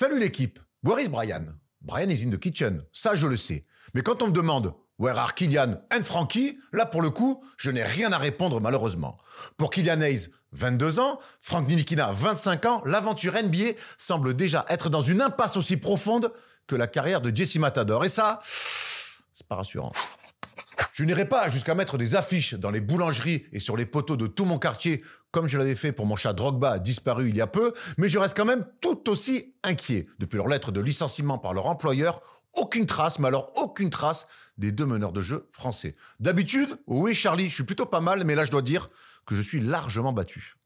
Salut l'équipe, where is Brian? Brian is in the kitchen, ça je le sais. Mais quand on me demande Where are Kylian and Frankie? Là, pour le coup, je n'ai rien à répondre malheureusement. Pour Kylian Hayes, 22 ans, Frank Nilikina, 25 ans, l'aventure NBA semble déjà être dans une impasse aussi profonde que la carrière de Jesse Matador. Et ça, c'est pas rassurant. Je n'irai pas jusqu'à mettre des affiches dans les boulangeries et sur les poteaux de tout mon quartier, comme je l'avais fait pour mon chat Drogba disparu il y a peu, mais je reste quand même tout aussi inquiet. Depuis leur lettre de licenciement par leur employeur, aucune trace, mais alors aucune trace des deux meneurs de jeu français. D'habitude, oui Charlie, je suis plutôt pas mal, mais là je dois dire que je suis largement battu.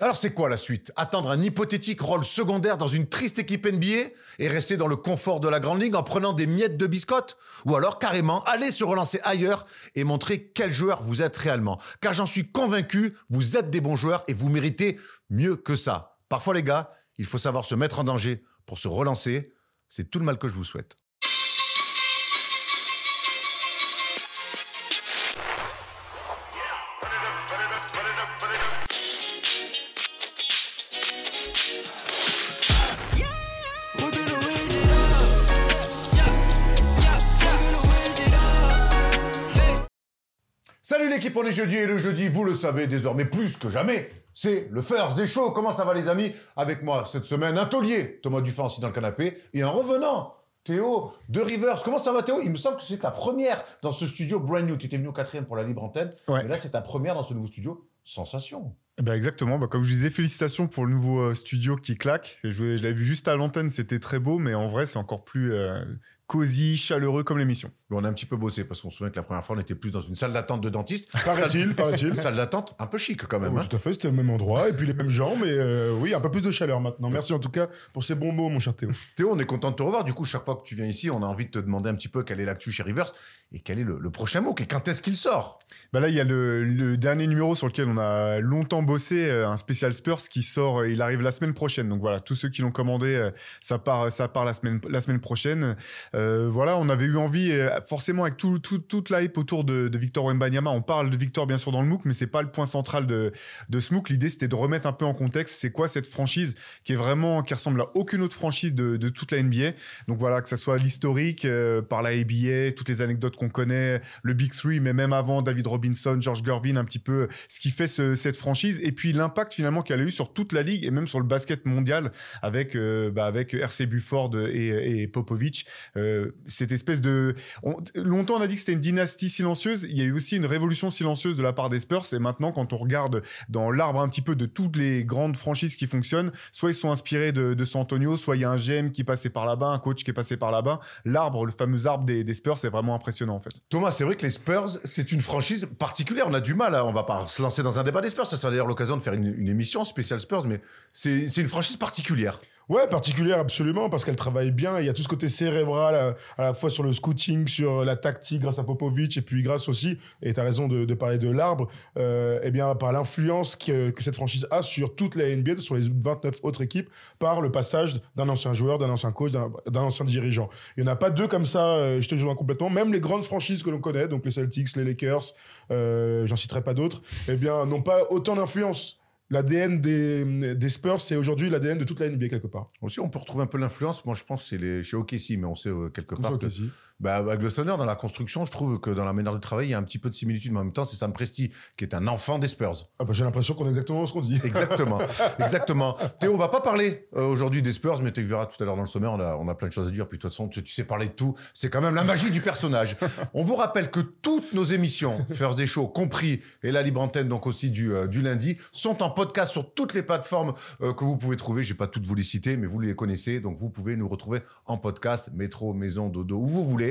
Alors c'est quoi la suite? Attendre un hypothétique rôle secondaire dans une triste équipe NBA et rester dans le confort de la grande ligue en prenant des miettes de biscotte Ou alors carrément aller se relancer ailleurs et montrer quel joueur vous êtes réellement? Car j'en suis convaincu, vous êtes des bons joueurs et vous méritez mieux que ça. Parfois les gars, il faut savoir se mettre en danger pour se relancer. C'est tout le mal que je vous souhaite. Salut l'équipe, on est jeudi et le jeudi, vous le savez désormais plus que jamais, c'est le first des shows. Comment ça va les amis? Avec moi cette semaine, un taulier, Thomas Dufan assis dans le canapé, et un revenant, Théo de Rivers. Comment ça va Théo? Il me semble que c'est ta première dans ce studio brand new. Tu étais venu au quatrième pour la libre antenne, Ouais. mais là c'est ta première dans ce nouveau studio. Sensation. Eh ben exactement, bah, comme je disais, félicitations pour le nouveau euh, studio qui claque. Je, je l'avais vu juste à l'antenne, c'était très beau, mais en vrai, c'est encore plus euh, cosy, chaleureux comme l'émission. On a un petit peu bossé parce qu'on se souvient que la première fois on était plus dans une salle d'attente de dentiste. Paraît-il, paraît-il. Une salle d'attente un peu chic quand même. Oui, hein. tout à fait, c'était le même endroit et puis les mêmes gens, mais euh, oui, un peu plus de chaleur maintenant. Merci en tout cas pour ces bons mots, mon cher Théo. Théo, on est content de te revoir. Du coup, chaque fois que tu viens ici, on a envie de te demander un petit peu quelle est l'actu chez Rivers et quel est le, le prochain mot et quand est-ce qu'il sort? Bah là, il y a le, le dernier numéro sur lequel on a longtemps bossé, euh, un spécial Spurs qui sort, euh, il arrive la semaine prochaine. Donc voilà, tous ceux qui l'ont commandé, ça part, ça part la semaine, la semaine prochaine. Euh, voilà, on avait eu envie, euh, forcément avec tout, tout- toute la hype autour de, Victor Wembanyama, on parle de Victor bien sûr dans le MOOC, mais c'est pas le point central de, de ce MOOC. L'idée c'était de remettre un peu en contexte, c'est quoi cette franchise qui est vraiment, qui ressemble à aucune autre franchise de, de toute la NBA. Donc voilà, que ça soit l'historique euh, par la ABA, toutes les anecdotes qu'on connaît, le Big Three, mais même avant David Robinson, George Gervin, un petit peu ce qui fait ce- cette franchise, et puis l'impact finalement qu'elle a eu sur toute la ligue et même sur le basket mondial avec euh, bah, avec RC Bufford et, et Popovic. Euh, cette espèce de on- longtemps on a dit que c'était une dynastie silencieuse. Il y a eu aussi une révolution silencieuse de la part des Spurs. Et maintenant, quand on regarde dans l'arbre un petit peu de toutes les grandes franchises qui fonctionnent, soit ils sont inspirés de, de San Antonio, soit il y a un GM qui passé par là-bas, un coach qui est passé par là-bas. L'arbre, le fameux arbre des, Spurs, c'est vraiment impressionnant en fait. Thomas, c'est vrai que les Spurs, c'est une franchise particulière. On a du mal, on va pas se lancer dans un débat des Spurs. Ça sera d'ailleurs l'occasion de faire une, une émission spéciale Spurs, mais c'est une franchise particulière. Ouais, particulière absolument, parce qu'elle travaille bien. Il y a tout ce côté cérébral, à, à la fois sur le scouting, sur la tactique grâce à Popovic, et puis grâce aussi, et tu as raison de, parler de l'arbre, euh, eh bien, par l'influence que, cette franchise a sur toute la NBA, sur les 29 autres équipes, par le passage d'un ancien joueur, d'un ancien coach, d'un ancien dirigeant. Il n'y en a pas deux comme ça, euh, je te rejoins complètement. Même les grandes franchises que l'on connaît, donc les Celtics, les Lakers, euh, j'en citerai pas d'autres, eh bien, n'ont pas autant d'influence. L'ADN des, des Spurs, c'est aujourd'hui l'ADN de toute la NBA quelque part. Aussi, on peut retrouver un peu l'influence. Moi, je pense que c'est les, chez OKC, mais on sait euh, quelque part que. Bah, avec le Thunder, dans la construction, je trouve que dans la manière de travailler, il y a un petit peu de similitude, mais en même temps, c'est Sam Presti, qui est un enfant des Spurs. Ah bah, j'ai l'impression qu'on est exactement ce qu'on dit. Exactement, exactement. Théo, on va pas parler euh, aujourd'hui des Spurs, mais tu verras tout à l'heure dans le sommaire, on a, on a plein de choses à dire. Puis de toute façon, tu, tu sais parler de tout. C'est quand même la magie du personnage. On vous rappelle que toutes nos émissions, First des Shows compris, et la libre antenne, donc aussi du, euh, du lundi, sont en podcast sur toutes les plateformes euh, que vous pouvez trouver. Je vais pas toutes vous les citer, mais vous les connaissez. Donc vous pouvez nous retrouver en podcast, métro, maison, dodo, où vous voulez.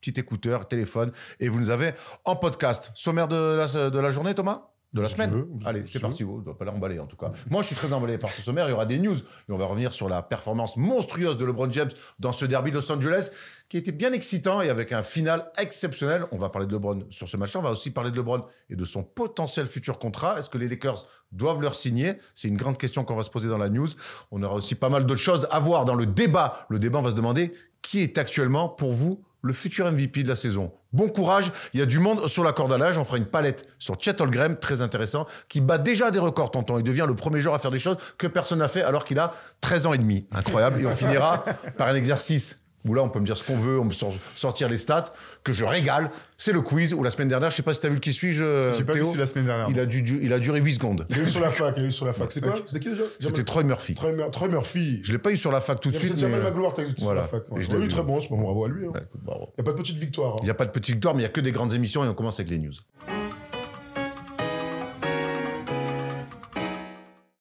Petit écouteur, téléphone, et vous nous avez en podcast. Sommaire de la, de la journée, Thomas? De la Si semaine? veux. Allez, c'est parti. On ne doit pas l'emballer en tout cas. Moi, je suis très emballé par ce sommaire. Il y aura des news et on va revenir sur la performance monstrueuse de LeBron James dans ce derby de Los Angeles qui était bien excitant et avec un final exceptionnel. On va parler de LeBron sur ce match-là. On va aussi parler de LeBron et de son potentiel futur contrat. Est-ce que les Lakers doivent leur signer? C'est une grande question qu'on va se poser dans la news. On aura aussi pas mal d'autres choses à voir dans le débat. Le débat, on va se demander qui est actuellement pour vous le futur MVP de la saison. Bon courage, il y a du monde sur la corde à l'âge. On fera une palette sur Chet Holmgren, très intéressant, qui bat déjà des records, tonton. Il devient le premier joueur à faire des choses que personne n'a fait alors qu'il a 13 ans et demi. Incroyable. Et on finira par un exercice où là, on peut me dire ce qu'on veut, on me sort- sortir les stats, que je régale. C'est le quiz où la semaine dernière, je sais pas si tu as vu le qui suis-je, J'ai pas vu celui de la semaine dernière. il a, dû- il a duré 8 secondes. Il y a eu sur la fac, il y a eu sur la fac. C'est quoi C'était qui déjà C'était Troy Murphy. Troy, Troy Murphy. Je l'ai pas eu sur la fac tout de Il y suite. Jamal mais- Magloire, t'as eu voilà. sur la fac. Ouais. je l'ai vu. très bon, c'est bon, bravo à lui. Il Ouais, écoute, bravo. n'y a pas de petite victoire. hein. Il n'y a pas de petite victoire, mais il n'y a que des grandes émissions et on commence avec les news.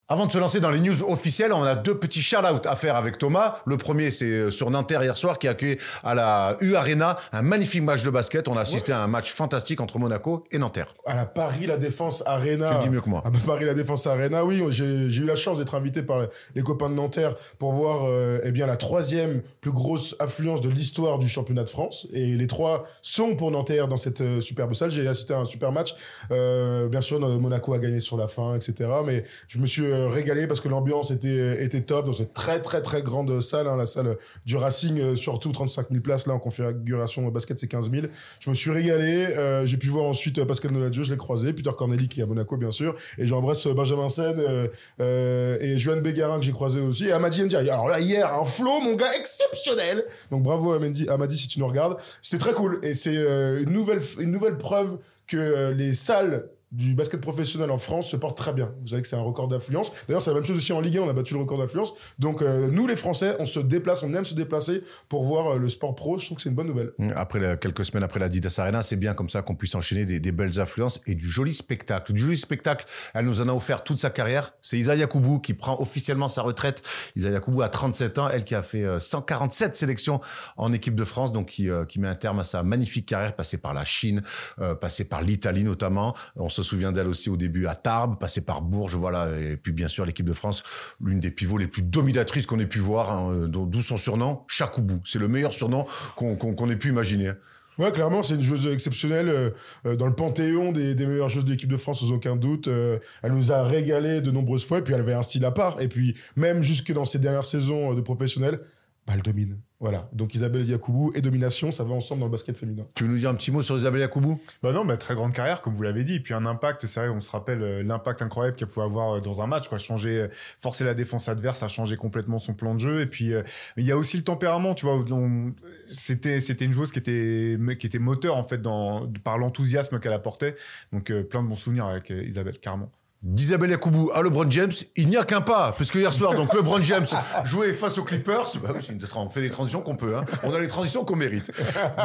Avant de se lancer dans les news officielles, on a deux petits shout-out à faire avec Thomas. Le premier, c'est euh, sur Nanterre hier soir, qui a accueilli à la U Arena un magnifique match de basket. On a assisté à un match fantastique entre Monaco et Nanterre. à la Paris La Défense Arena. Tu le dis mieux que moi. À Paris La Défense Arena, oui, j'ai j'ai eu la chance d'être invité par les copains de Nanterre pour voir euh, eh bien la troisième plus grosse affluence de l'histoire du championnat de France. Et les trois sont pour Nanterre dans cette euh, superbe salle. J'ai assisté à un super match. Euh, bien sûr, Monaco a gagné sur la fin, etc. Mais je me suis régalé parce que l'ambiance était était top dans cette très très très grande salle, hein, la salle du Racing, euh, surtout 35 000 places là en configuration basket, c'est 15 000. Je me suis régalé. euh, j'ai pu voir ensuite euh, Pascal Donadio, je l'ai croisé, Peter Corneli qui est à Monaco bien sûr, et j'embrasse euh, Benjamin Sen euh, euh, et Johan Bégarin que j'ai croisé aussi, et Amadi Ndiaye. Alors là hier un flow, mon gars, exceptionnel. Donc bravo Amadi, Amadi si tu nous regardes. C'était très cool et c'est euh, une nouvelle une nouvelle preuve que euh, les salles du basket professionnel en France se portent très bien. Vous savez que c'est un record d'affluence. D'ailleurs, c'est la même chose aussi en Ligue 1, on a battu le record d'affluence. Donc, euh, nous, les Français, on se déplace, on aime se déplacer pour voir euh, le sport pro. Je trouve que c'est une bonne nouvelle. Après quelques semaines après la Didas Arena, c'est bien comme ça qu'on puisse enchaîner des, belles affluences et du joli spectacle. Du joli spectacle, elle nous en a offert toute sa carrière. C'est Isa Yakoubou qui prend officiellement sa retraite. Isa Yakoubou a 37 ans, elle qui a fait euh, 147 sélections en équipe de France, donc qui, euh, met un terme à sa magnifique carrière, passée par la Chine, euh, passée par l'Italie notamment. Se souvient d'elle aussi au début à Tarbes, passée par Bourges, voilà. Et puis bien sûr l'équipe de France, l'une des pivots les plus dominatrices qu'on ait pu voir, hein, euh, d'où son surnom, Chakoubou. C'est le meilleur surnom qu'on ait pu imaginer. Ouais, clairement, c'est une joueuse exceptionnelle euh, euh, dans le panthéon des, des meilleures joueuses de l'équipe de France, sans aucun doute. Elle nous a régalé de nombreuses fois, et puis elle avait un style à part. Et puis, même jusque dans ses dernières saisons de professionnelle, bah, elle domine. Voilà. Donc, Isabelle Yacoubou et domination, ça va ensemble dans le basket féminin. Tu veux nous dire un petit mot sur Isabelle Yakoubou Bah non, bah, très grande carrière, comme vous l'avez dit. Et puis un impact, c'est vrai, on se rappelle euh, l'impact incroyable qu'elle pouvait avoir euh, dans un match, quoi. Changer, euh, forcer la défense adverse, a changé complètement son plan de jeu. Et puis, euh, il y a aussi le tempérament, tu vois. C'était, c'était une joueuse qui était, qui était moteur, en fait, dans, par l'enthousiasme qu'elle apportait. Donc, euh, plein de bons souvenirs avec Isabelle, carrément. d'Isabelle Yakoubou à LeBron James, il n'y a qu'un pas. Parce que hier soir, donc LeBron James jouait face aux Clippers. Bah oui, on fait les transitions qu'on peut. hein. On a les transitions qu'on mérite.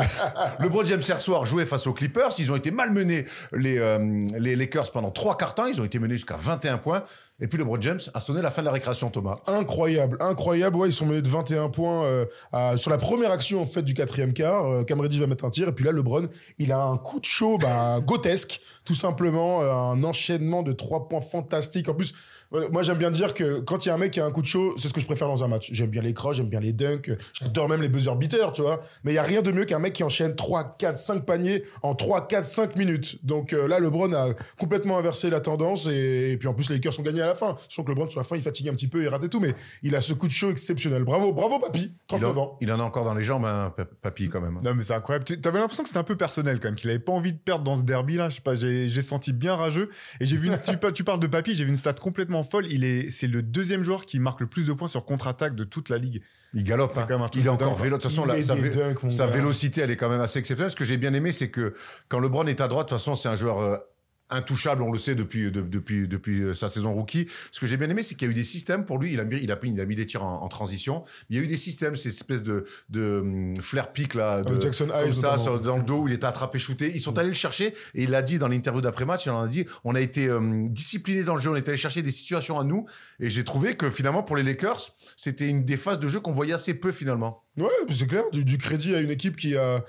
LeBron James hier soir jouait face aux Clippers. Ils ont été malmenés, les, euh, les Lakers, pendant trois quarts temps. Ils ont été menés jusqu'à 21 points. Et puis LeBron James a sonné la fin de la récréation, Thomas. Incroyable, incroyable. Ouais, ils sont menés de 21 points euh, à- sur la première action en du quatrième quart. Euh, Cam Reddish va mettre un tir et puis là LeBron, il a un coup de chaud, bah, grotesque, tout simplement, euh, un enchaînement de trois points fantastiques. En plus, moi j'aime bien dire que quand il y a un mec qui a un coup de chaud, c'est ce que je préfère dans un match. J'aime bien les croches, j'aime bien les dunks, j'adore même les buzzer beaters, tu vois. Mais il y a rien de mieux qu'un mec qui enchaîne 3, 4, 5 paniers en 3, 4, 5 minutes. Donc euh, là, LeBron a complètement inversé la tendance et, et puis en plus les Lakers ont gagné à la fin. Je sens que LeBron sur la fin il fatigue un petit peu, il rate et tout, mais il a ce coup de chaud exceptionnel. Bravo, bravo papy, Il, 39 en, ans. il en a encore dans les jambes, hein, pa- papy, quand même. Non, mais c'est incroyable. Tu avais l'impression que c'était un peu personnel quand même, qu'il avait pas envie de perdre dans ce derby-là. Je sais pas, j'ai j'ai senti bien rageux. Et j'ai vu une, tu, pa- tu parles de Papy, j'ai vu une stat complètement folle. Il est, c'est le deuxième joueur qui marque le plus de points sur contre-attaque de toute la ligue. Il galope. C'est hein. quand même un truc Il est encore vélo. De toute façon, la- sa, vé- dunks, sa vélocité, elle est quand même assez exceptionnelle. Ce que j'ai bien aimé, c'est que quand LeBron est à droite, de toute façon, c'est un joueur euh, intouchable, on le sait depuis, de- depuis, depuis euh, sa saison rookie. Ce que j'ai bien aimé, c'est qu'il y a eu des systèmes pour lui. Il a mis, il a, mis- il a mis des tirs en, en transition. Il y a eu des systèmes, ces espèces de, de hum, flair pick là, de, Avec Jackson comme ça, sur- dans le dos où il était attrapé, shooté. Ils sont allés le chercher et il l'a dit dans l'interview d'après-match. Il en a dit, on a été euh, disciplinés dans le jeu, on est allé chercher des situations à nous. Et j'ai trouvé que finalement, pour les Lakers, c'était une des phases de jeu qu'on voyait assez peu finalement. Ouais, c'est clair, du, crédit à une équipe qui a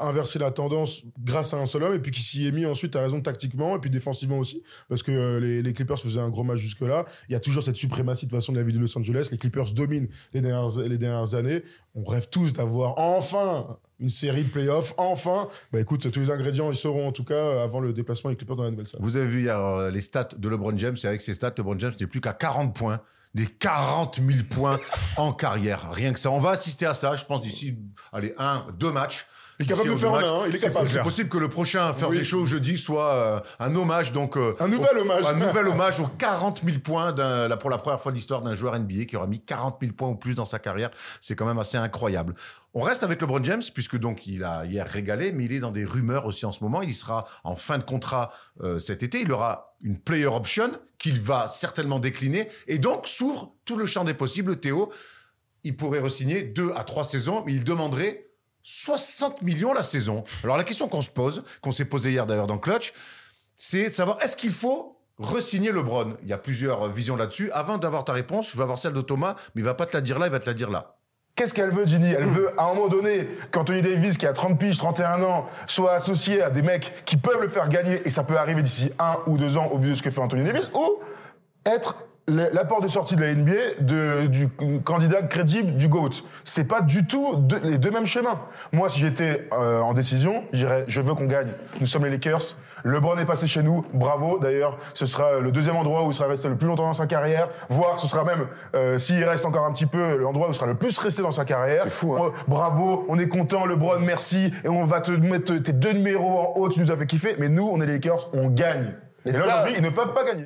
inversé la tendance grâce à un seul homme et puis qui s'y est mis ensuite, à raison, tactiquement et puis défensivement aussi, parce que euh, les, Clippers faisaient un gros match jusque-là. Il y a toujours cette suprématie de façon de la ville de Los Angeles. Les Clippers dominent les dernières, les dernières années. On rêve tous d'avoir enfin une série de playoffs, enfin. Bah écoute, tous les ingrédients, ils seront en tout cas avant le déplacement des Clippers dans la nouvelle salle. Vous avez vu hier euh, les stats de LeBron James, et avec ces stats, LeBron James n'est plus qu'à 40 points. Des 40 000 points en carrière. Rien que ça. On va assister à ça, je pense, d'ici, allez, un, deux matchs. Il est capable de faire aux un, hein, il est C'est- capable. C'est possible que le prochain Faire Oui. des shows jeudi soit euh, un hommage, donc. euh, Un nouvel au- hommage. Un nouvel hommage aux 40 000 points là, pour la première fois de l'histoire d'un joueur NBA qui aura mis 40 000 points ou plus dans sa carrière. C'est quand même assez incroyable. On reste avec LeBron James, puisque donc il a hier régalé, mais il est dans des rumeurs aussi en ce moment. Il sera en fin de contrat euh, cet été. Il aura une player option qu'il va certainement décliner. Et donc s'ouvre tout le champ des possibles. Théo, il pourrait re-signer deux à trois saisons, mais il demanderait 60 millions la saison. Alors la question qu'on se pose, qu'on s'est posée hier d'ailleurs dans Clutch, c'est de savoir est-ce qu'il faut re-signer LeBron? Il y a plusieurs euh, visions là-dessus. Avant d'avoir ta réponse, je vais avoir celle de Thomas, mais il va pas te la dire là, il va te la dire là. Qu'est-ce qu'elle veut, Ginny? Elle veut, à un moment donné, qu'Anthony Davis, qui a 30 piges, 31 ans, soit associé à des mecs qui peuvent le faire gagner, et ça peut arriver d'ici un ou deux ans au vu de ce que fait Anthony Davis, ou être le- l'apport de sortie de la NBA de, du candidat crédible du GOAT. C'est pas du tout deux- les deux mêmes chemins. Moi, si j'étais euh, en décision, je dirais, je veux qu'on gagne. Nous sommes les Lakers. LeBron est passé chez nous, bravo. D'ailleurs, ce sera le deuxième endroit où il sera resté le plus longtemps dans sa carrière. Voire, ce sera même, euh, s'il reste encore un petit peu, l'endroit où il sera le plus resté dans sa carrière. C'est fou, hein. Oh, bravo, on est content, LeBron, merci. Et on va te mettre tes deux numéros en haut, tu nous as fait kiffer. Mais nous, on est les Lakers, on gagne. Mais Et là, aujourd'hui, ils ne peuvent pas gagner.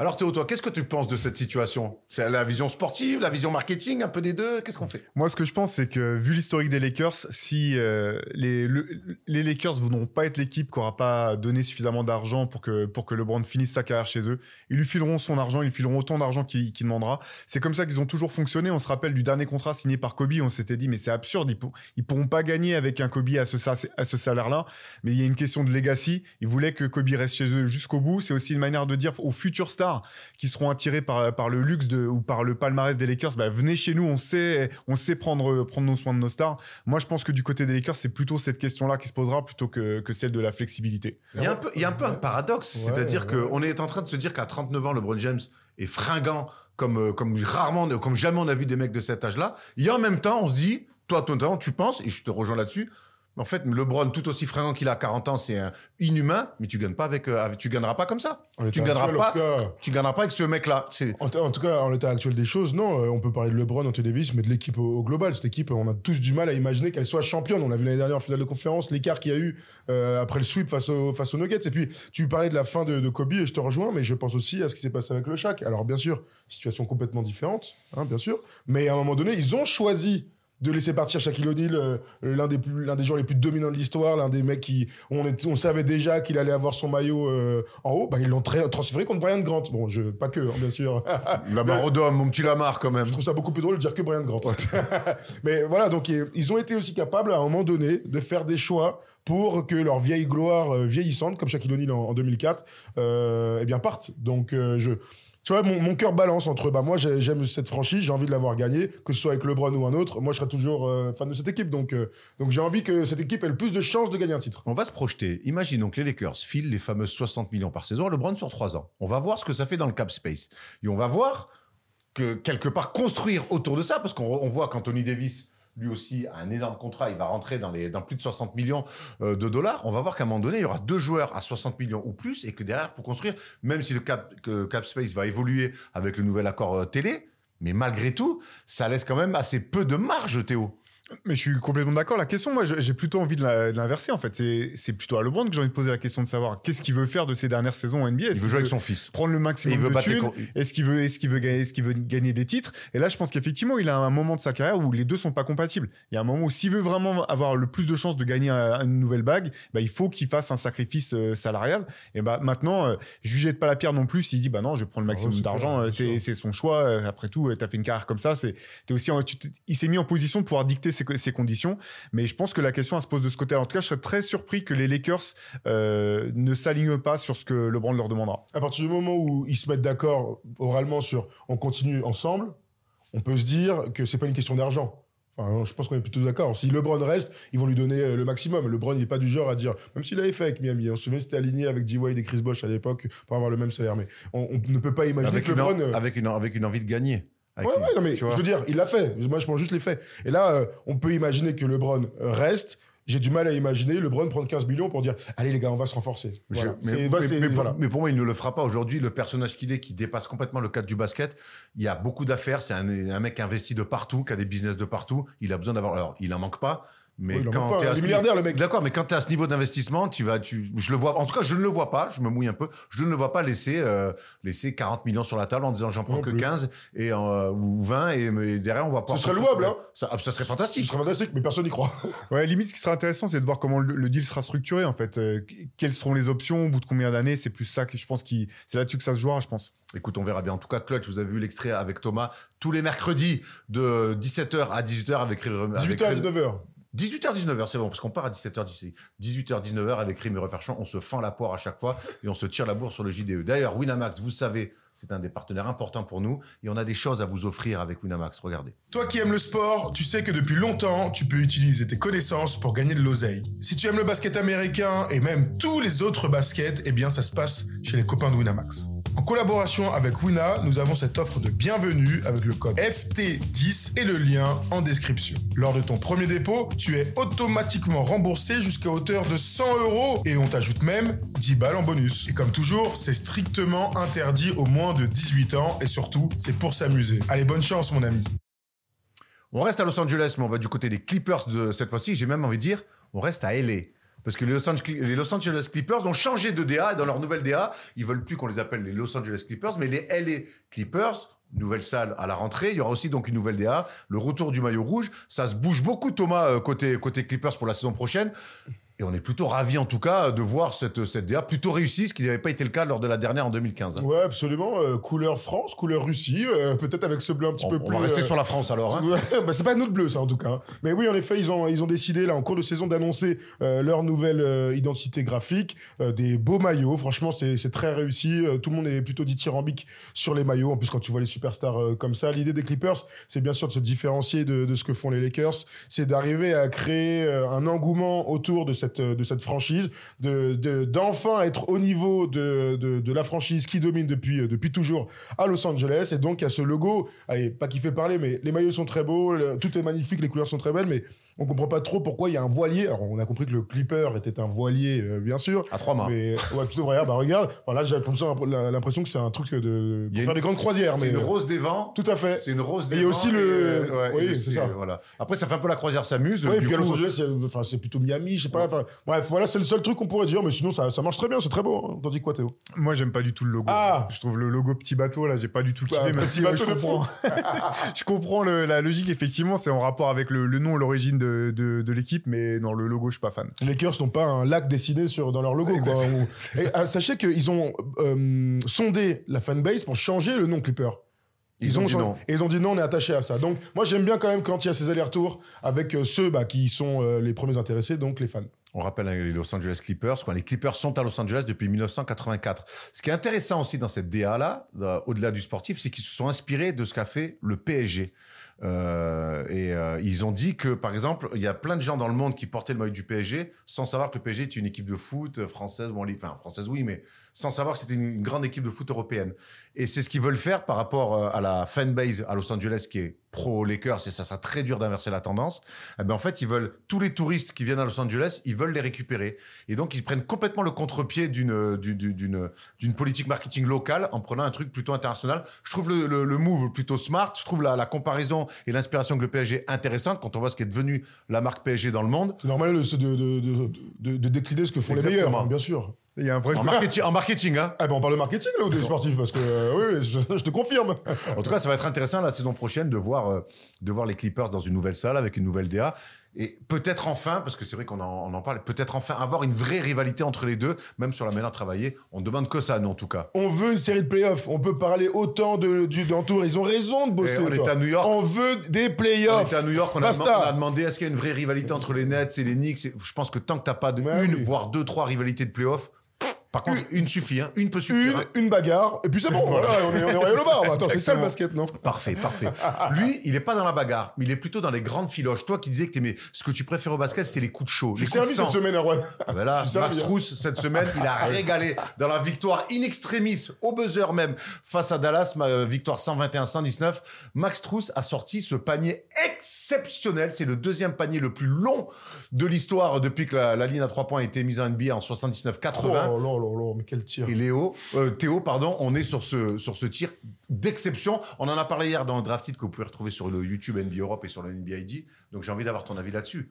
Alors Théo, toi, qu'est-ce que tu penses de cette situation? C'est la vision sportive, la vision marketing, un peu des deux? Qu'est-ce qu'on fait? Moi, ce que je pense, c'est que vu l'historique des Lakers, si euh, les, le- les Lakers ne voudront pas être l'équipe qui n'aura pas donné suffisamment d'argent pour que, pour que LeBron finisse sa carrière chez eux, ils lui fileront son argent, ils lui fileront autant d'argent qu'il demandera. C'est comme ça qu'ils ont toujours fonctionné. On se rappelle du dernier contrat signé par Kobe, on s'était dit, mais c'est absurde, ils, pour- ils pourront pas gagner avec un Kobe à ce, à ce salaire-là. Mais il y a une question de legacy. Ils voulaient que Kobe reste chez eux jusqu'au bout. C'est aussi une manière de dire aux futurs stars qui seront attirés par, par le luxe de, ou par le palmarès des Lakers, bah, venez chez nous, on sait, on sait prendre, prendre nos soins de nos stars. Moi, je pense que du côté des Lakers, c'est plutôt cette question-là qui se posera plutôt que, que celle de la flexibilité. Il y a un peu, il y a un, peu un paradoxe, Ouais, c'est-à-dire ouais. qu'on est en train de se dire qu'à 39 ans, LeBron James est fringant comme, euh, comme rarement, comme jamais on a vu des mecs de cet âge-là. Et en même temps, on se dit, toi, toi, tu penses, et je te rejoins là-dessus, en fait, LeBron, tout aussi fringant qu'il a à 40 ans, c'est un inhumain, mais tu gagnes pas avec, euh, avec- tu gagneras pas comme ça. Tu gagneras actuel, pas, cas. tu gagneras pas avec ce mec-là. En, en tout cas, en l'état actuel des choses, non. euh, on peut parler de LeBron, Anthony Davis, mais de l'équipe au, au global. Cette équipe, on a tous du mal à imaginer qu'elle soit championne. On l'a vu l'année dernière en finale de conférence, l'écart qu'il y a eu euh, après le sweep face, au, face aux Nuggets. Et puis, tu parlais de la fin de, de Kobe, et je te rejoins, mais je pense aussi à ce qui s'est passé avec le Shaq. Alors, bien sûr, situation complètement différente, hein, bien sûr. Mais à un moment donné, ils ont choisi de laisser partir Shaquille O'Neal, euh, l'un des plus, l'un des joueurs les plus dominants de l'histoire, l'un des mecs qui, on, est- on savait déjà qu'il allait avoir son maillot euh, en haut, bah, ils l'ont tra- transféré contre Brian Grant. Bon, je, pas que, hein, bien sûr. Lamar Odom, mon petit Lamar quand même. Je trouve ça beaucoup plus drôle de dire que Brian Grant. Mais voilà, donc ils ils ont été aussi capables à un moment donné de faire des choix pour que leur vieille gloire euh, vieillissante, comme Shaquille O'Neal en, en 2004, euh, eh bien partent. Donc euh, je, tu vois, mon, cœur balance entre bah moi j'ai- j'aime cette franchise, j'ai envie de l'avoir gagnée, que ce soit avec LeBron ou un autre. Moi je serai toujours euh, fan de cette équipe, donc euh, donc j'ai envie que cette équipe ait le plus de chances de gagner un titre. On va se projeter. Imaginons que les Lakers filent les fameuses 60 millions par saison à LeBron sur 3 ans. On va voir ce que ça fait dans le cap space. Et on va voir que quelque part construire autour de ça, parce qu'on on voit qu'Anthony Davis, lui aussi, a un énorme contrat. Il va rentrer dans, plus de 60 millions euh, de dollars. On va voir qu'à un moment donné, il y aura deux joueurs à 60 millions ou plus, et que derrière, pour construire, même si le cap, cap space va évoluer avec le nouvel accord euh, télé, mais malgré tout, ça laisse quand même assez peu de marge, Théo. Mais je suis complètement d'accord. La question, moi, j'ai plutôt envie de de l'inverser. En fait, c'est c'est plutôt à LeBron que j'ai envie de poser la question de savoir qu'est-ce qu'il veut faire de ses dernières saisons en NBA. Il veut jouer avec son fils. prendre le maximum il veut de thunes Est-ce qu'il veut, est-ce qu'il veut gagner, est-ce qu'il veut gagner des titres Et là, je pense qu'effectivement, il a un moment de sa carrière où les deux sont pas compatibles. Il y a un moment où s'il veut vraiment avoir le plus de chances de gagner un- une nouvelle bague, bah, il faut qu'il fasse un sacrifice euh, salarial. Et bah maintenant, euh, je lui jette pas la pierre non plus. S'il dit bah non, je vais prendre le Ah maximum d'argent, euh, c'est son choix. Après tout, tu as fait une carrière comme ça. C'est t'es aussi, en- tu t'es- il s'est mis en position de pouvoir dicter ses conditions. Mais je pense que la question elle se pose de ce côté. En tout cas, je serais très surpris que les Lakers euh, ne s'alignent pas sur ce que LeBron leur demandera. À partir du moment où ils se mettent d'accord oralement sur on continue ensemble, on peut se dire que c'est pas une question d'argent. Enfin, je pense qu'on est plutôt d'accord. Si LeBron reste, ils vont lui donner euh, le maximum. LeBron, il n'est pas du genre à dire, même s'il avait fait avec Miami, on se souvient, c'était aligné avec D. Wade et Chris Bosh à l'époque pour avoir le même salaire. Mais on, on ne peut pas imaginer Avec que une, en- LeBron. euh, avec, une, avec une envie de gagner. Ouais, ouais, non, mais je veux dire, il l'a fait. Moi, je prends juste les faits. Et là, euh, on peut imaginer que LeBron reste. J'ai du mal à imaginer LeBron prendre 15 millions pour dire Allez, les gars, on va se renforcer. Je- mais, pour, voilà. mais pour moi, il ne le fera pas. Aujourd'hui, le personnage qu'il est, qui dépasse complètement le cadre du basket, il y a beaucoup d'affaires. C'est un, un mec investi de partout, qui a des business de partout. Il a besoin d'avoir. Alors, il en manque pas. Mais Oui, quand manque pas. t'es à Il est ce milliardaire, niveau- le mec. D'accord, mais quand tu es à ce niveau d'investissement, tu vas, tu, je le vois. En tout cas, je ne le vois pas. Je me mouille un peu. Je ne le vois pas laisser, euh, laisser 40 millions sur la table en disant j'en prends Non que plus. 15 et, euh, ou 20 et, derrière on va pouvoir. serait louable, hein. Ça, ça serait Ce fantastique. serait fantastique, mais personne n'y croit. Ouais, limite, ce qui sera intéressant, c'est de voir comment le, le deal sera structuré, en fait. Euh, quelles seront les options, au bout de combien d'années C'est plus ça que je pense qui, c'est là-dessus que ça se jouera, je pense. Écoute, on verra bien. En tout cas, Clutch, vous avez vu l'extrait avec Thomas tous les mercredis de 17h à 18h avec, avec 18h à 19h. 18h, 19h, c'est bon, parce qu'on part à 17h, 18h, 19h avec Rime et Referchon. On se fend la poire à chaque fois et on se tire la bourre sur le JDE. D'ailleurs, Winamax, vous savez, c'est un des partenaires importants pour nous et on a des choses à vous offrir avec Winamax. Regardez. Toi qui aimes le sport, tu sais que depuis longtemps, tu peux utiliser tes connaissances pour gagner de l'oseille. Si tu aimes le basket américain et même tous les autres baskets, eh bien ça se passe chez les copains de Winamax. En collaboration avec Wina, nous avons cette offre de bienvenue avec le code FT10 et le lien en description. Lors de ton premier dépôt, tu es automatiquement remboursé jusqu'à hauteur de 100 euros et on t'ajoute même 10 balles en bonus. Et comme toujours, c'est strictement interdit aux moins de 18 ans et surtout, c'est pour s'amuser. Allez, bonne chance mon ami. On reste à Los Angeles, mais on va du côté des Clippers de cette fois-ci. J'ai même envie de dire, on reste à LA. Parce que les Los, Angeles, Clippers ont changé de DA et dans leur nouvelle DA, ils veulent plus qu'on les appelle les Los Angeles Clippers, mais les LA Clippers. Nouvelle salle à la rentrée. Il y aura aussi donc une nouvelle DA, le retour du maillot rouge. Ça se bouge beaucoup, Thomas, euh, côté, côté Clippers pour la saison prochaine. Et on est plutôt ravis, en tout cas, de voir cette, cette DA plutôt réussie, ce qui n'avait pas été le cas lors de la dernière en 2015. hein. Ouais, absolument. Euh, couleur France, couleur Russie. euh, Peut-être avec ce bleu un petit On, peu on plus. va rester euh, sur la France alors. hein. Bah, c'est pas notre bleu, ça, en tout cas. hein. Mais oui, en effet, ils ont, ils ont décidé, là, en cours de saison, d'annoncer leur nouvelle identité graphique, des beaux maillots. Franchement, c'est c'est très réussi. Tout le monde est plutôt dithyrambique sur les maillots. En plus, quand tu vois les superstars comme ça, l'idée des Clippers, c'est bien sûr de se différencier de, de ce que font les Lakers. C'est d'arriver à créer un engouement autour de cette, de cette franchise, de de- d'enfin être au niveau de, de, la franchise qui domine depuis, euh, depuis toujours à Los Angeles. Et donc, il y a ce logo, allez, pas qui fait parler, mais les maillots sont très beaux, tout est magnifique, les couleurs sont très belles, mais on comprend pas trop pourquoi il y a un voilier. Alors, on a compris que le Clipper était un voilier, euh, bien sûr. À trois mains. Mais ouais, plutôt, regarde, bah, regarde. Voilà, j'ai l'impression l'impression que c'est un truc de Il y pour faire une- des grandes croisières. C'est mais une rose des vents. Tout à fait. C'est une rose Et des il y a vents aussi le- euh, ouais, oui, et c'est ça. Voilà. Après, ça fait un peu la croisière s'amuse. Oui, et du puis à coup- Los Angeles, c'est enfin, c'est plutôt Miami, je sais pas. enfin, bref, voilà, c'est le seul truc qu'on pourrait dire, mais sinon, ça, ça marche très bien, c'est très beau. Hein. T'en dis quoi, Théo? Moi, j'aime pas du tout le logo. Ah Je trouve le logo petit bateau, là, j'ai pas du tout kiffé. Bah, petit ouais, bateau je de comprends. je comprends le- la logique, effectivement, c'est en rapport avec le, le nom et l'origine de, de, de l'équipe, mais dans le logo, je suis pas fan. Les Lakers n'ont pas un lac dessiné sur, dans leur logo. Quoi. Et, euh, sachez qu'ils ont euh, sondé la fanbase pour changer le nom Clipper. Ils ont dit non. Et ils ont dit non, on est attaché à ça. Donc, moi, j'aime bien quand même quand il y a ces allers-retours avec euh, ceux bah, qui sont euh, les premiers intéressés, donc les fans. On rappelle hein, les Los Angeles Clippers. Quoi. Les Clippers sont à Los Angeles depuis 1984. Ce qui est intéressant aussi dans cette DA-là, au-delà du sportif, c'est qu'ils se sont inspirés de ce qu'a fait le PSG. Euh, et euh, ils ont dit que, par exemple, il y a plein de gens dans le monde qui portaient le maillot du PSG sans savoir que le PSG est une équipe de foot française, ou enfin française oui, mais sans savoir que c'était une, grande équipe de foot européenne. Et c'est ce qu'ils veulent faire par rapport euh, à la fanbase à Los Angeles qui est pro-Lakers, et ça sera très dur d'inverser la tendance. Eh ben, en fait, ils veulent, tous les touristes qui viennent à Los Angeles, ils veulent les récupérer. Et donc, ils prennent complètement le contre-pied d'une, d'une, d'une, d'une politique marketing locale en prenant un truc plutôt international. Je trouve le, le, le move plutôt smart. Je trouve la, la comparaison et l'inspiration que le PSG intéressante quand on voit ce qui est devenu la marque PSG dans le monde. C'est normal de, de, de, décliner ce que font les meilleurs, hein, bien sûr. Il y a un vrai En marketing, en marketing hein. Ah ben on parle de marketing là des sportifs parce que euh, oui, je, je te confirme. En tout cas, ça va être intéressant la saison prochaine de voir, euh, de voir les Clippers dans une nouvelle salle avec une nouvelle DA. Et peut-être enfin, parce que c'est vrai qu'on en, on en parle, peut-être enfin avoir une vraie rivalité entre les deux, même sur la manière de travailler. On demande que ça, nous, en tout cas. On veut une série de playoffs. On peut parler autant de, du d'entour. Ils ont raison de bosser. Et on est à New York. On veut des On playoffs. était à New York, on a, demandé- on a demandé est-ce qu'il y a une vraie rivalité entre les Nets et les Knicks? Je pense que tant que t'as pas de Ouais, une, oui. voire deux, trois rivalités de playoffs, Par contre, une suffit, hein. Une peut suffire. hein. Une, une bagarre, et puis c'est bon, voilà, on est, on est au bar. Attends, c'est ça le basket, non? Parfait, parfait. Lui, il est pas dans la bagarre, mais il est plutôt dans les grandes filoches. Toi qui disais que t'aimais, ce que tu préfères au basket, c'était les coups de chaud. Je suis servi cette semaine, Erwan. Là, Je suis servi, Max hein. Trousse, cette semaine, il a régalé dans la victoire in extremis, au buzzer même, face à Dallas, euh, victoire 121-119. Max Trousse a sorti ce panier exceptionnel. C'est le deuxième panier le plus long de l'histoire depuis que la, la ligne à trois points a été mise en NBA en 79-80. Oh là là là, mais quel tir. Et Léo, euh, Théo, pardon, on est sur ce, sur ce tir d'exception. On en a parlé hier dans le draft que vous pouvez retrouver sur le YouTube NBA Europe et sur le NBA ID. Donc j'ai envie d'avoir ton avis là-dessus.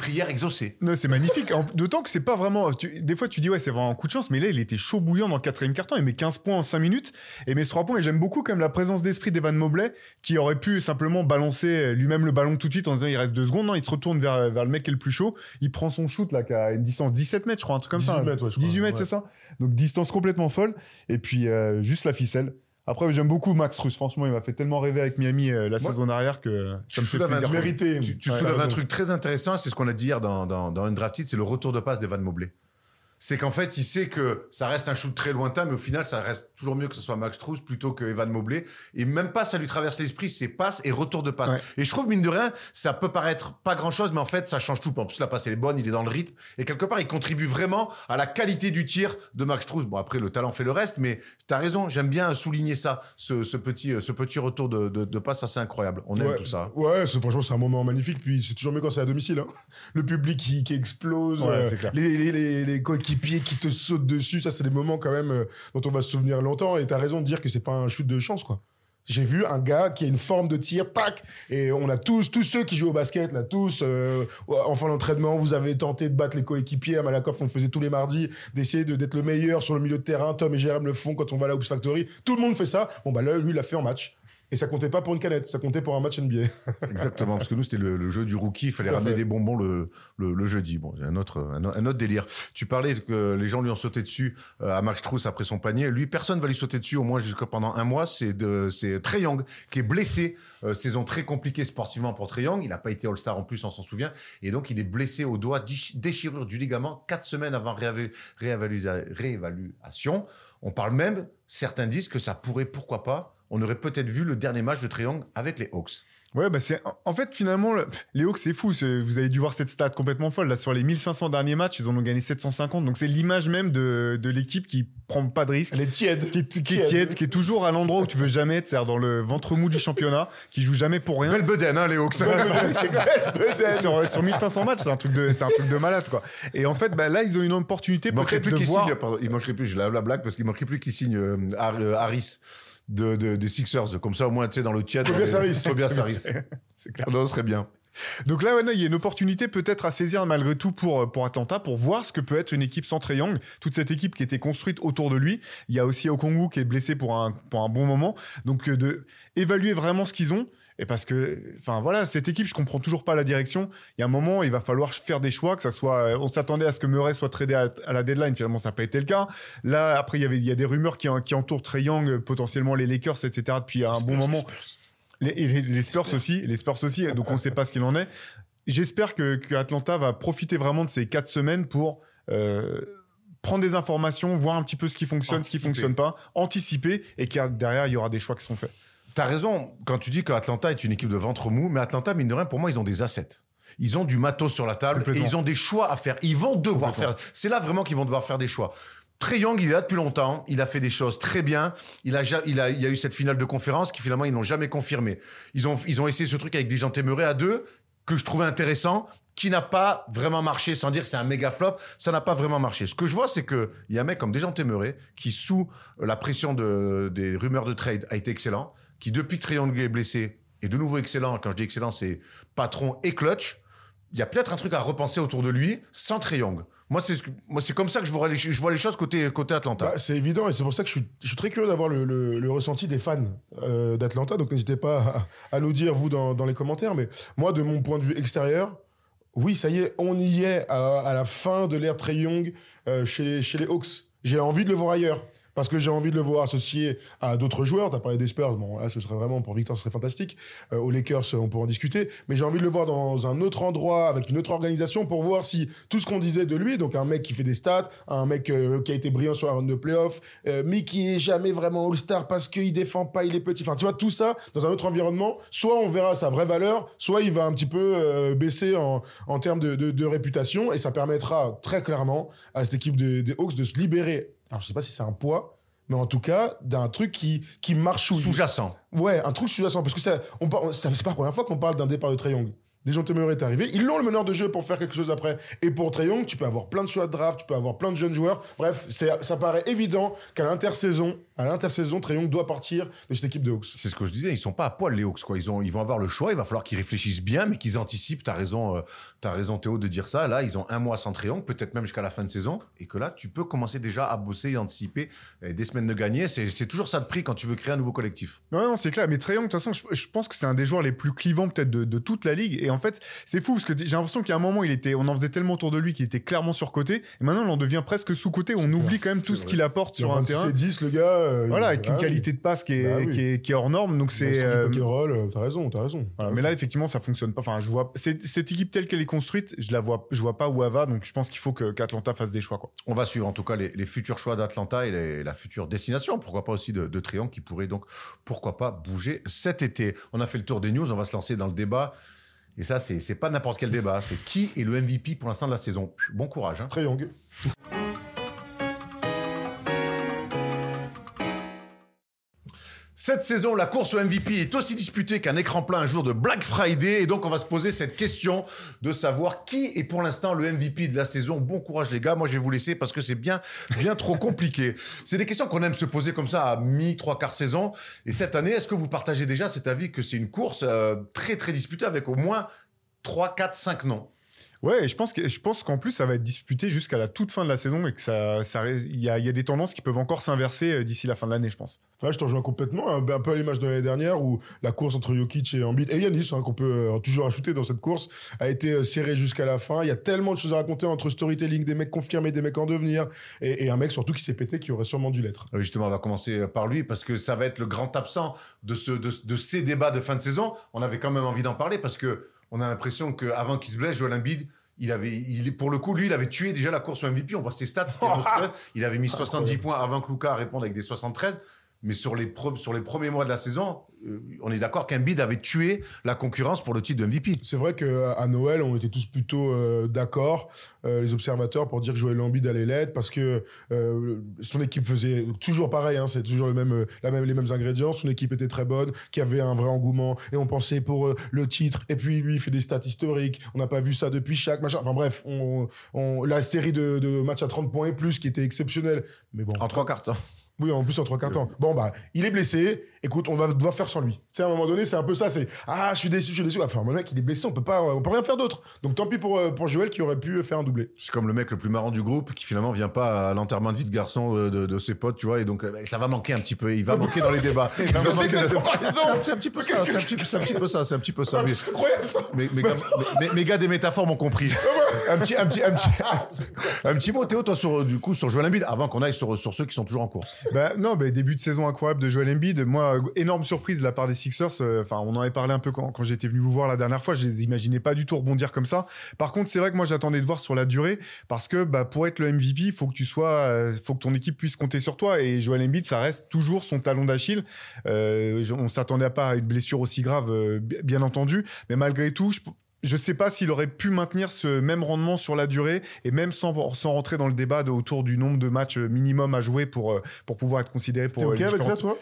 Prière exaucée. Non, c'est magnifique. En- D'autant que c'est pas vraiment. tu- des fois, tu dis, ouais, c'est vraiment un coup de chance, mais là, il était chaud bouillant dans le quatrième carton. Il met 15 points en 5 minutes et met ce 3 points. Et j'aime beaucoup quand même la présence d'esprit d'Evan Mobley, qui aurait pu simplement balancer lui-même le ballon tout de suite en disant, il reste 2 secondes. Non, il se retourne vers, vers le mec qui est le plus chaud. Il prend son shoot, là, qui a une distance 17 mètres, je crois, un truc comme 18 ça. mètres, ouais, je crois, 18 mètres, ouais. c'est ça Donc, distance complètement folle. Et puis, euh, juste la ficelle. Après, j'aime beaucoup Max Truss. Franchement, il m'a fait tellement rêver avec Miami euh, la Moi, saison arrière que ça me fait plaisir. Mérité. Tu, tu Ouais, soulèves un truc très intéressant, c'est ce qu'on a dit hier dans, dans, dans Undrafted, c'est le retour de passe d'Evan Mobley. C'est qu'en fait, il sait que ça reste un shoot très lointain, mais au final, ça reste toujours mieux que ce soit Max Strauss plutôt que Evan Mobley. Et même pas, ça lui traverse l'esprit, c'est passe et retour de passe. Ouais. Et je trouve, mine de rien, ça peut paraître pas grand chose, mais en fait, ça change tout. En plus, la passe, elle est bonne, il est dans le rythme. Et quelque part, il contribue vraiment à la qualité du tir de Max Strauss. Bon, après, le talent fait le reste, mais t'as raison, j'aime bien souligner ça, ce, ce petit, ce petit retour de, de, de passe assez incroyable. On aime Ouais. tout ça. Ouais, franchement, c'est un moment magnifique. Puis c'est toujours mieux quand c'est à domicile. hein. Le public qui, qui explose, Ouais, euh, les, les, les, les qui te sautent dessus. Ça, c'est des moments quand même euh, dont on va se souvenir longtemps. Et t'as raison de dire que c'est pas un shoot de chance, quoi. J'ai vu un gars qui a une forme de tir, tac, et on a tous, tous ceux qui jouent au basket, là, tous, euh, en fin d'entraînement, vous avez tenté de battre les coéquipiers. À Malakoff, on le faisait tous les mardis, d'essayer de- d'être le meilleur sur le milieu de terrain. Tom et Jérém le font quand on va à la Hoops Factory. Tout le monde fait ça. Bon, bah là, lui, il l'a fait en match. Et ça comptait pas pour une canette, ça comptait pour un match NBA. Exactement, parce que nous, c'était le, le jeu du rookie, il fallait ramener fait. des bonbons le, le, le jeudi. Bon, un autre, un, autre délire. Tu parlais que les gens lui ont sauté dessus euh, à Max Strauss après son panier. Lui, personne va lui sauter dessus, au moins jusqu'à pendant un mois. C'est de, c'est Trey Young qui est blessé. Euh, saison très compliquée sportivement pour Trey Young. Il n'a pas été All-Star en plus, on s'en souvient. Et donc, il est blessé au doigt, déchirure du ligament, quatre semaines avant réévaluation. On parle même, certains disent que ça pourrait, pourquoi pas, on aurait peut-être vu le dernier match de Young avec les Hawks. Ouais, bah c'est en fait finalement le- les Hawks c'est fou. Vous avez dû voir cette stat complètement folle là sur les 1500 derniers matchs, ils en ont gagné 750. Donc c'est l'image même de, de l'équipe qui prend pas de risque, Elle est tiède. qui est, qui est tiède, qui est toujours à l'endroit où tu veux jamais être, c'est-à-dire dans le ventre mou du championnat, qui joue jamais pour rien. Belle bedaine, hein, les Hawks. sur, sur 1500 matchs, c'est un truc de c'est un truc de malade quoi. Et en fait, bah, là ils ont une opportunité peut-être plus de qu'il voir. signe, il manquerait plus, je la, la blague, parce qu'il manquerait plus qu'il signe euh, euh, Harris de, de- des Sixers. Comme ça, au moins, tu sais, dans le chat. Tobias Harris. Tobias Harris. C'est clair. Non, ce serait bien. Donc là, il y a une opportunité peut-être à saisir malgré tout pour, pour Atlanta, pour voir ce que peut être une équipe sans Trae Young. Toute cette équipe qui était construite autour de lui. Il y a aussi Okongu qui est blessé pour un, pour un bon moment. Donc euh, de évaluer vraiment ce qu'ils ont. Et parce que, enfin voilà, cette équipe, je comprends toujours pas la direction. Il y a un moment, il va falloir faire des choix, que ça soit. euh, On s'attendait à ce que Murray soit tradé à, à la deadline. Finalement, ça n'a pas été le cas. Là, après, il y avait, il y a des rumeurs qui, qui entourent Trae Young, euh, potentiellement les Lakers, etc. Depuis un bon moment. Les, et les, les Spurs aussi, les Spurs aussi. Donc on ne sait pas ce qu'il en est. J'espère que, que Atlanta va profiter vraiment de ces quatre semaines pour euh, prendre des informations, voir un petit peu ce qui fonctionne, ce qui Anticiper. fonctionne pas, anticiper et que derrière il y aura des choix qui sont faits. T'as raison quand tu dis qu'Atlanta est une équipe de ventre mou, mais Atlanta, mine de rien, pour moi, ils ont des assets. Ils ont du matos sur la table et ils ont des choix à faire. Ils vont devoir faire. C'est là vraiment qu'ils vont devoir faire des choix. Trey Young, il est là depuis longtemps. Il a fait des choses très bien. Il a, il a, il y a eu cette finale de conférence qui finalement ils n'ont jamais confirmé. Ils ont, ils ont essayé ce truc avec des gens témérés à deux que je trouvais intéressant, qui n'a pas vraiment marché, sans dire que c'est un méga flop. Ça n'a pas vraiment marché. Ce que je vois, c'est que il y a un mec comme Dejan Téméré qui, sous la pression de, des rumeurs de trade, a été excellent, qui depuis que Young est blessé est de nouveau excellent. Quand je dis excellent, c'est patron et clutch. Il y a peut-être un truc à repenser autour de lui sans Young. Moi, c'est moi, c'est comme ça que je vois les, choses côté, côté Atlanta. Bah, c'est évident et c'est pour ça que je suis, très curieux d'avoir le, le- ressenti des fans euh, d'Atlanta. Donc n'hésitez pas à, à nous dire, vous, dans, dans les commentaires. Mais moi, de mon point de vue extérieur, oui, ça y est, on y est à, la fin de l'ère Trey Young euh, chez, chez les Hawks. J'ai envie de le voir ailleurs. Parce que j'ai envie de le voir associé à d'autres joueurs. Tu as parlé des Spurs. Bon, là, ce serait vraiment, pour Victor, ce serait fantastique. Euh, aux Lakers, on pourra en discuter. Mais j'ai envie de le voir dans un autre endroit, avec une autre organisation, pour voir si tout ce qu'on disait de lui, donc un mec qui fait des stats, un mec euh, qui a été brillant sur la round de playoff, euh, mais qui est jamais vraiment All-Star parce qu'il défend pas, il est petit. Enfin, tu vois, tout ça dans un autre environnement, soit on verra sa vraie valeur, soit il va un petit peu euh, baisser en, en termes de, de, réputation, et ça permettra très clairement à cette équipe des Hawks de se libérer. Alors, je sais pas si c'est un poids, mais en tout cas, d'un truc qui, qui marche Sous-jacent. Ouais, un truc sous-jacent. Parce que ça, on, ça c'est pas la première fois qu'on parle d'un départ de Trae Young. Dejounte Murray est arrivé. Ils l'ont le meneur de jeu pour faire quelque chose après. Et pour Trae Young, tu peux avoir plein de choix de draft, tu peux avoir plein de jeunes joueurs. Bref, ça paraît évident qu'à l'intersaison, à l'intersaison, Trae Young doit partir de cette équipe de Hawks. C'est ce que je disais, ils sont pas à poil les Hawks quoi. Ils ont, ils vont avoir le choix. Il va falloir qu'ils réfléchissent bien, mais qu'ils anticipent. T'as raison, euh, t'as raison Théo de dire ça. Là, ils ont un mois sans triangle, peut-être même jusqu'à la fin de saison, et que là, tu peux commencer déjà à bosser et anticiper euh, des semaines de gagner. C'est, toujours ça de prix quand tu veux créer un nouveau collectif. Non, non, c'est clair. Mais Trae Young, de toute façon, je, je pense que c'est un des joueurs les plus clivants peut-être de, de toute la ligue. Et en fait, c'est fou parce que j'ai l'impression qu'à un moment, il était, on en faisait tellement autour de lui qu'il était clairement surcoté. Et maintenant, on en devient presque sous-coté. On oublie quand même tout ce qu'il apporte sur un terrain. C'est 10, le gars. Euh, Voilà, avec une ah oui. qualité de passe qui est, Bah oui. qui est, qui est hors norme. Donc c'est. L'instant du euh, euh, t'as raison, t'as raison. voilà. Mais là, effectivement, ça fonctionne pas. Enfin, je vois cette, cette équipe telle qu'elle est construite, je la vois, je vois pas où elle va. Donc je pense qu'il faut que qu'Atlanta fasse des choix, quoi. On va suivre en tout cas les, les futurs choix d'Atlanta et les- la future destination, pourquoi pas aussi de, de Triangle qui pourrait donc, pourquoi pas, bouger cet été. On a fait le tour des news, on va se lancer dans le débat. Et ça, c'est c'est pas n'importe quel débat, c'est qui est le MVP pour l'instant de la saison. Bon courage. Hein. Trae Cette saison, la course au MVP est aussi disputée qu'un écran plein un jour de Black Friday. Et donc, on va se poser cette question de savoir qui est pour l'instant le MVP de la saison. Bon courage, les gars. Moi, je vais vous laisser parce que c'est bien, bien trop compliqué. C'est des questions qu'on aime se poser comme ça à mi, trois quarts saison. Et cette année, est-ce que vous partagez déjà cet avis que c'est une course euh, très, très disputée avec au moins 3, 4, 5 noms? Ouais, et je pense que je pense qu'en plus ça va être disputé jusqu'à la toute fin de la saison et que ça, ça il y a, il y a des tendances qui peuvent encore s'inverser euh, d'ici la fin de l'année, je pense. Ouais, je te rejoins complètement. Un, un peu à l'image de l'année dernière où la course entre Jokic et Embiid et Yanis, hein, qu'on peut euh, toujours ajouter dans cette course, a été euh, serrée jusqu'à la fin. Il y a tellement de choses à raconter entre storytelling, des mecs confirmés, des mecs en devenir et, et un mec surtout qui s'est pété qui aurait sûrement dû l'être. Justement, on va commencer par lui parce que ça va être le grand absent de, ce, de, de ces débats de fin de saison. On avait quand même envie d'en parler parce que on a l'impression qu'avant qu'il se blesse, Joel Embiid, il avait, il, pour le coup, lui, il avait tué déjà la course au MVP. On voit ses stats. Il avait mis 70 points avant que Luca réponde avec des 73. Mais sur les, pro- sur les premiers mois de la saison, on est d'accord qu'Embiid avait tué la concurrence pour le titre de MVP. C'est vrai que à Noël, on était tous plutôt euh, d'accord, euh, les observateurs, pour dire que Joel Embiid allait l'être, parce que euh, son équipe faisait toujours pareil, hein, c'est toujours le même, euh, la même, les mêmes ingrédients. Son équipe était très bonne, qui avait un vrai engouement, et on pensait pour euh, le titre. Et puis lui, il fait des stats historiques. On n'a pas vu ça depuis chaque machin. Enfin bref, on, on, la série de, de matchs à 30 points et plus, qui était exceptionnelle. Mais bon. En trois quarts temps. Oui, en plus en trois quarts temps. Bon, bah, il est blessé. Écoute, on va devoir faire sans lui. Tu sais, à un moment donné, c'est un peu ça. C'est ah, je suis déçu, je suis déçu. Enfin, mon mec, il est blessé. On peut pas, on peut rien faire d'autre. Donc, tant pis pour euh, pour Joël qui aurait pu faire un doublé. C'est comme le mec le plus marrant du groupe qui finalement vient pas à l'enterrement de vie de garçon euh, de, de ses potes, tu vois, et donc euh, ça va manquer un petit peu. Il va manquer dans les débats. C'est un- petit peu ça. C'est un petit, c'est un petit peu ça. C'est un petit peu ça. Mais- C'est incroyable ça. Mes, mes gars, mes- mes gars des métaphores m'ont compris. un petit, un petit, un petit, un petit mot, Théo, toi, sur, du coup, sur Joel Embiid, avant qu'on aille sur, sur ceux qui sont toujours en course. Bah, non, bah, début de saison incroyable de Joel Embiid. Moi, euh, énorme surprise de la part des Sixers. Euh, Enfin, on en avait parlé un peu quand, quand j'étais venu vous voir la dernière fois. Je les imaginais pas du tout rebondir comme ça. Par contre, c'est vrai que moi, j'attendais de voir sur la durée parce que bah, pour être le MVP, il faut que euh, faut que ton équipe puisse compter sur toi. Et Joel Embiid, ça reste toujours son talon d'Achille. Euh, on s'attendait pas à une blessure aussi grave, bi- bien entendu. Mais malgré tout, je, je sais pas s'il aurait pu maintenir ce même rendement sur la durée et même sans, sans rentrer dans le débat de- autour du nombre de matchs minimum à jouer pour, euh, pour pouvoir être considéré pour T'es euh, ok les avec ça, toi?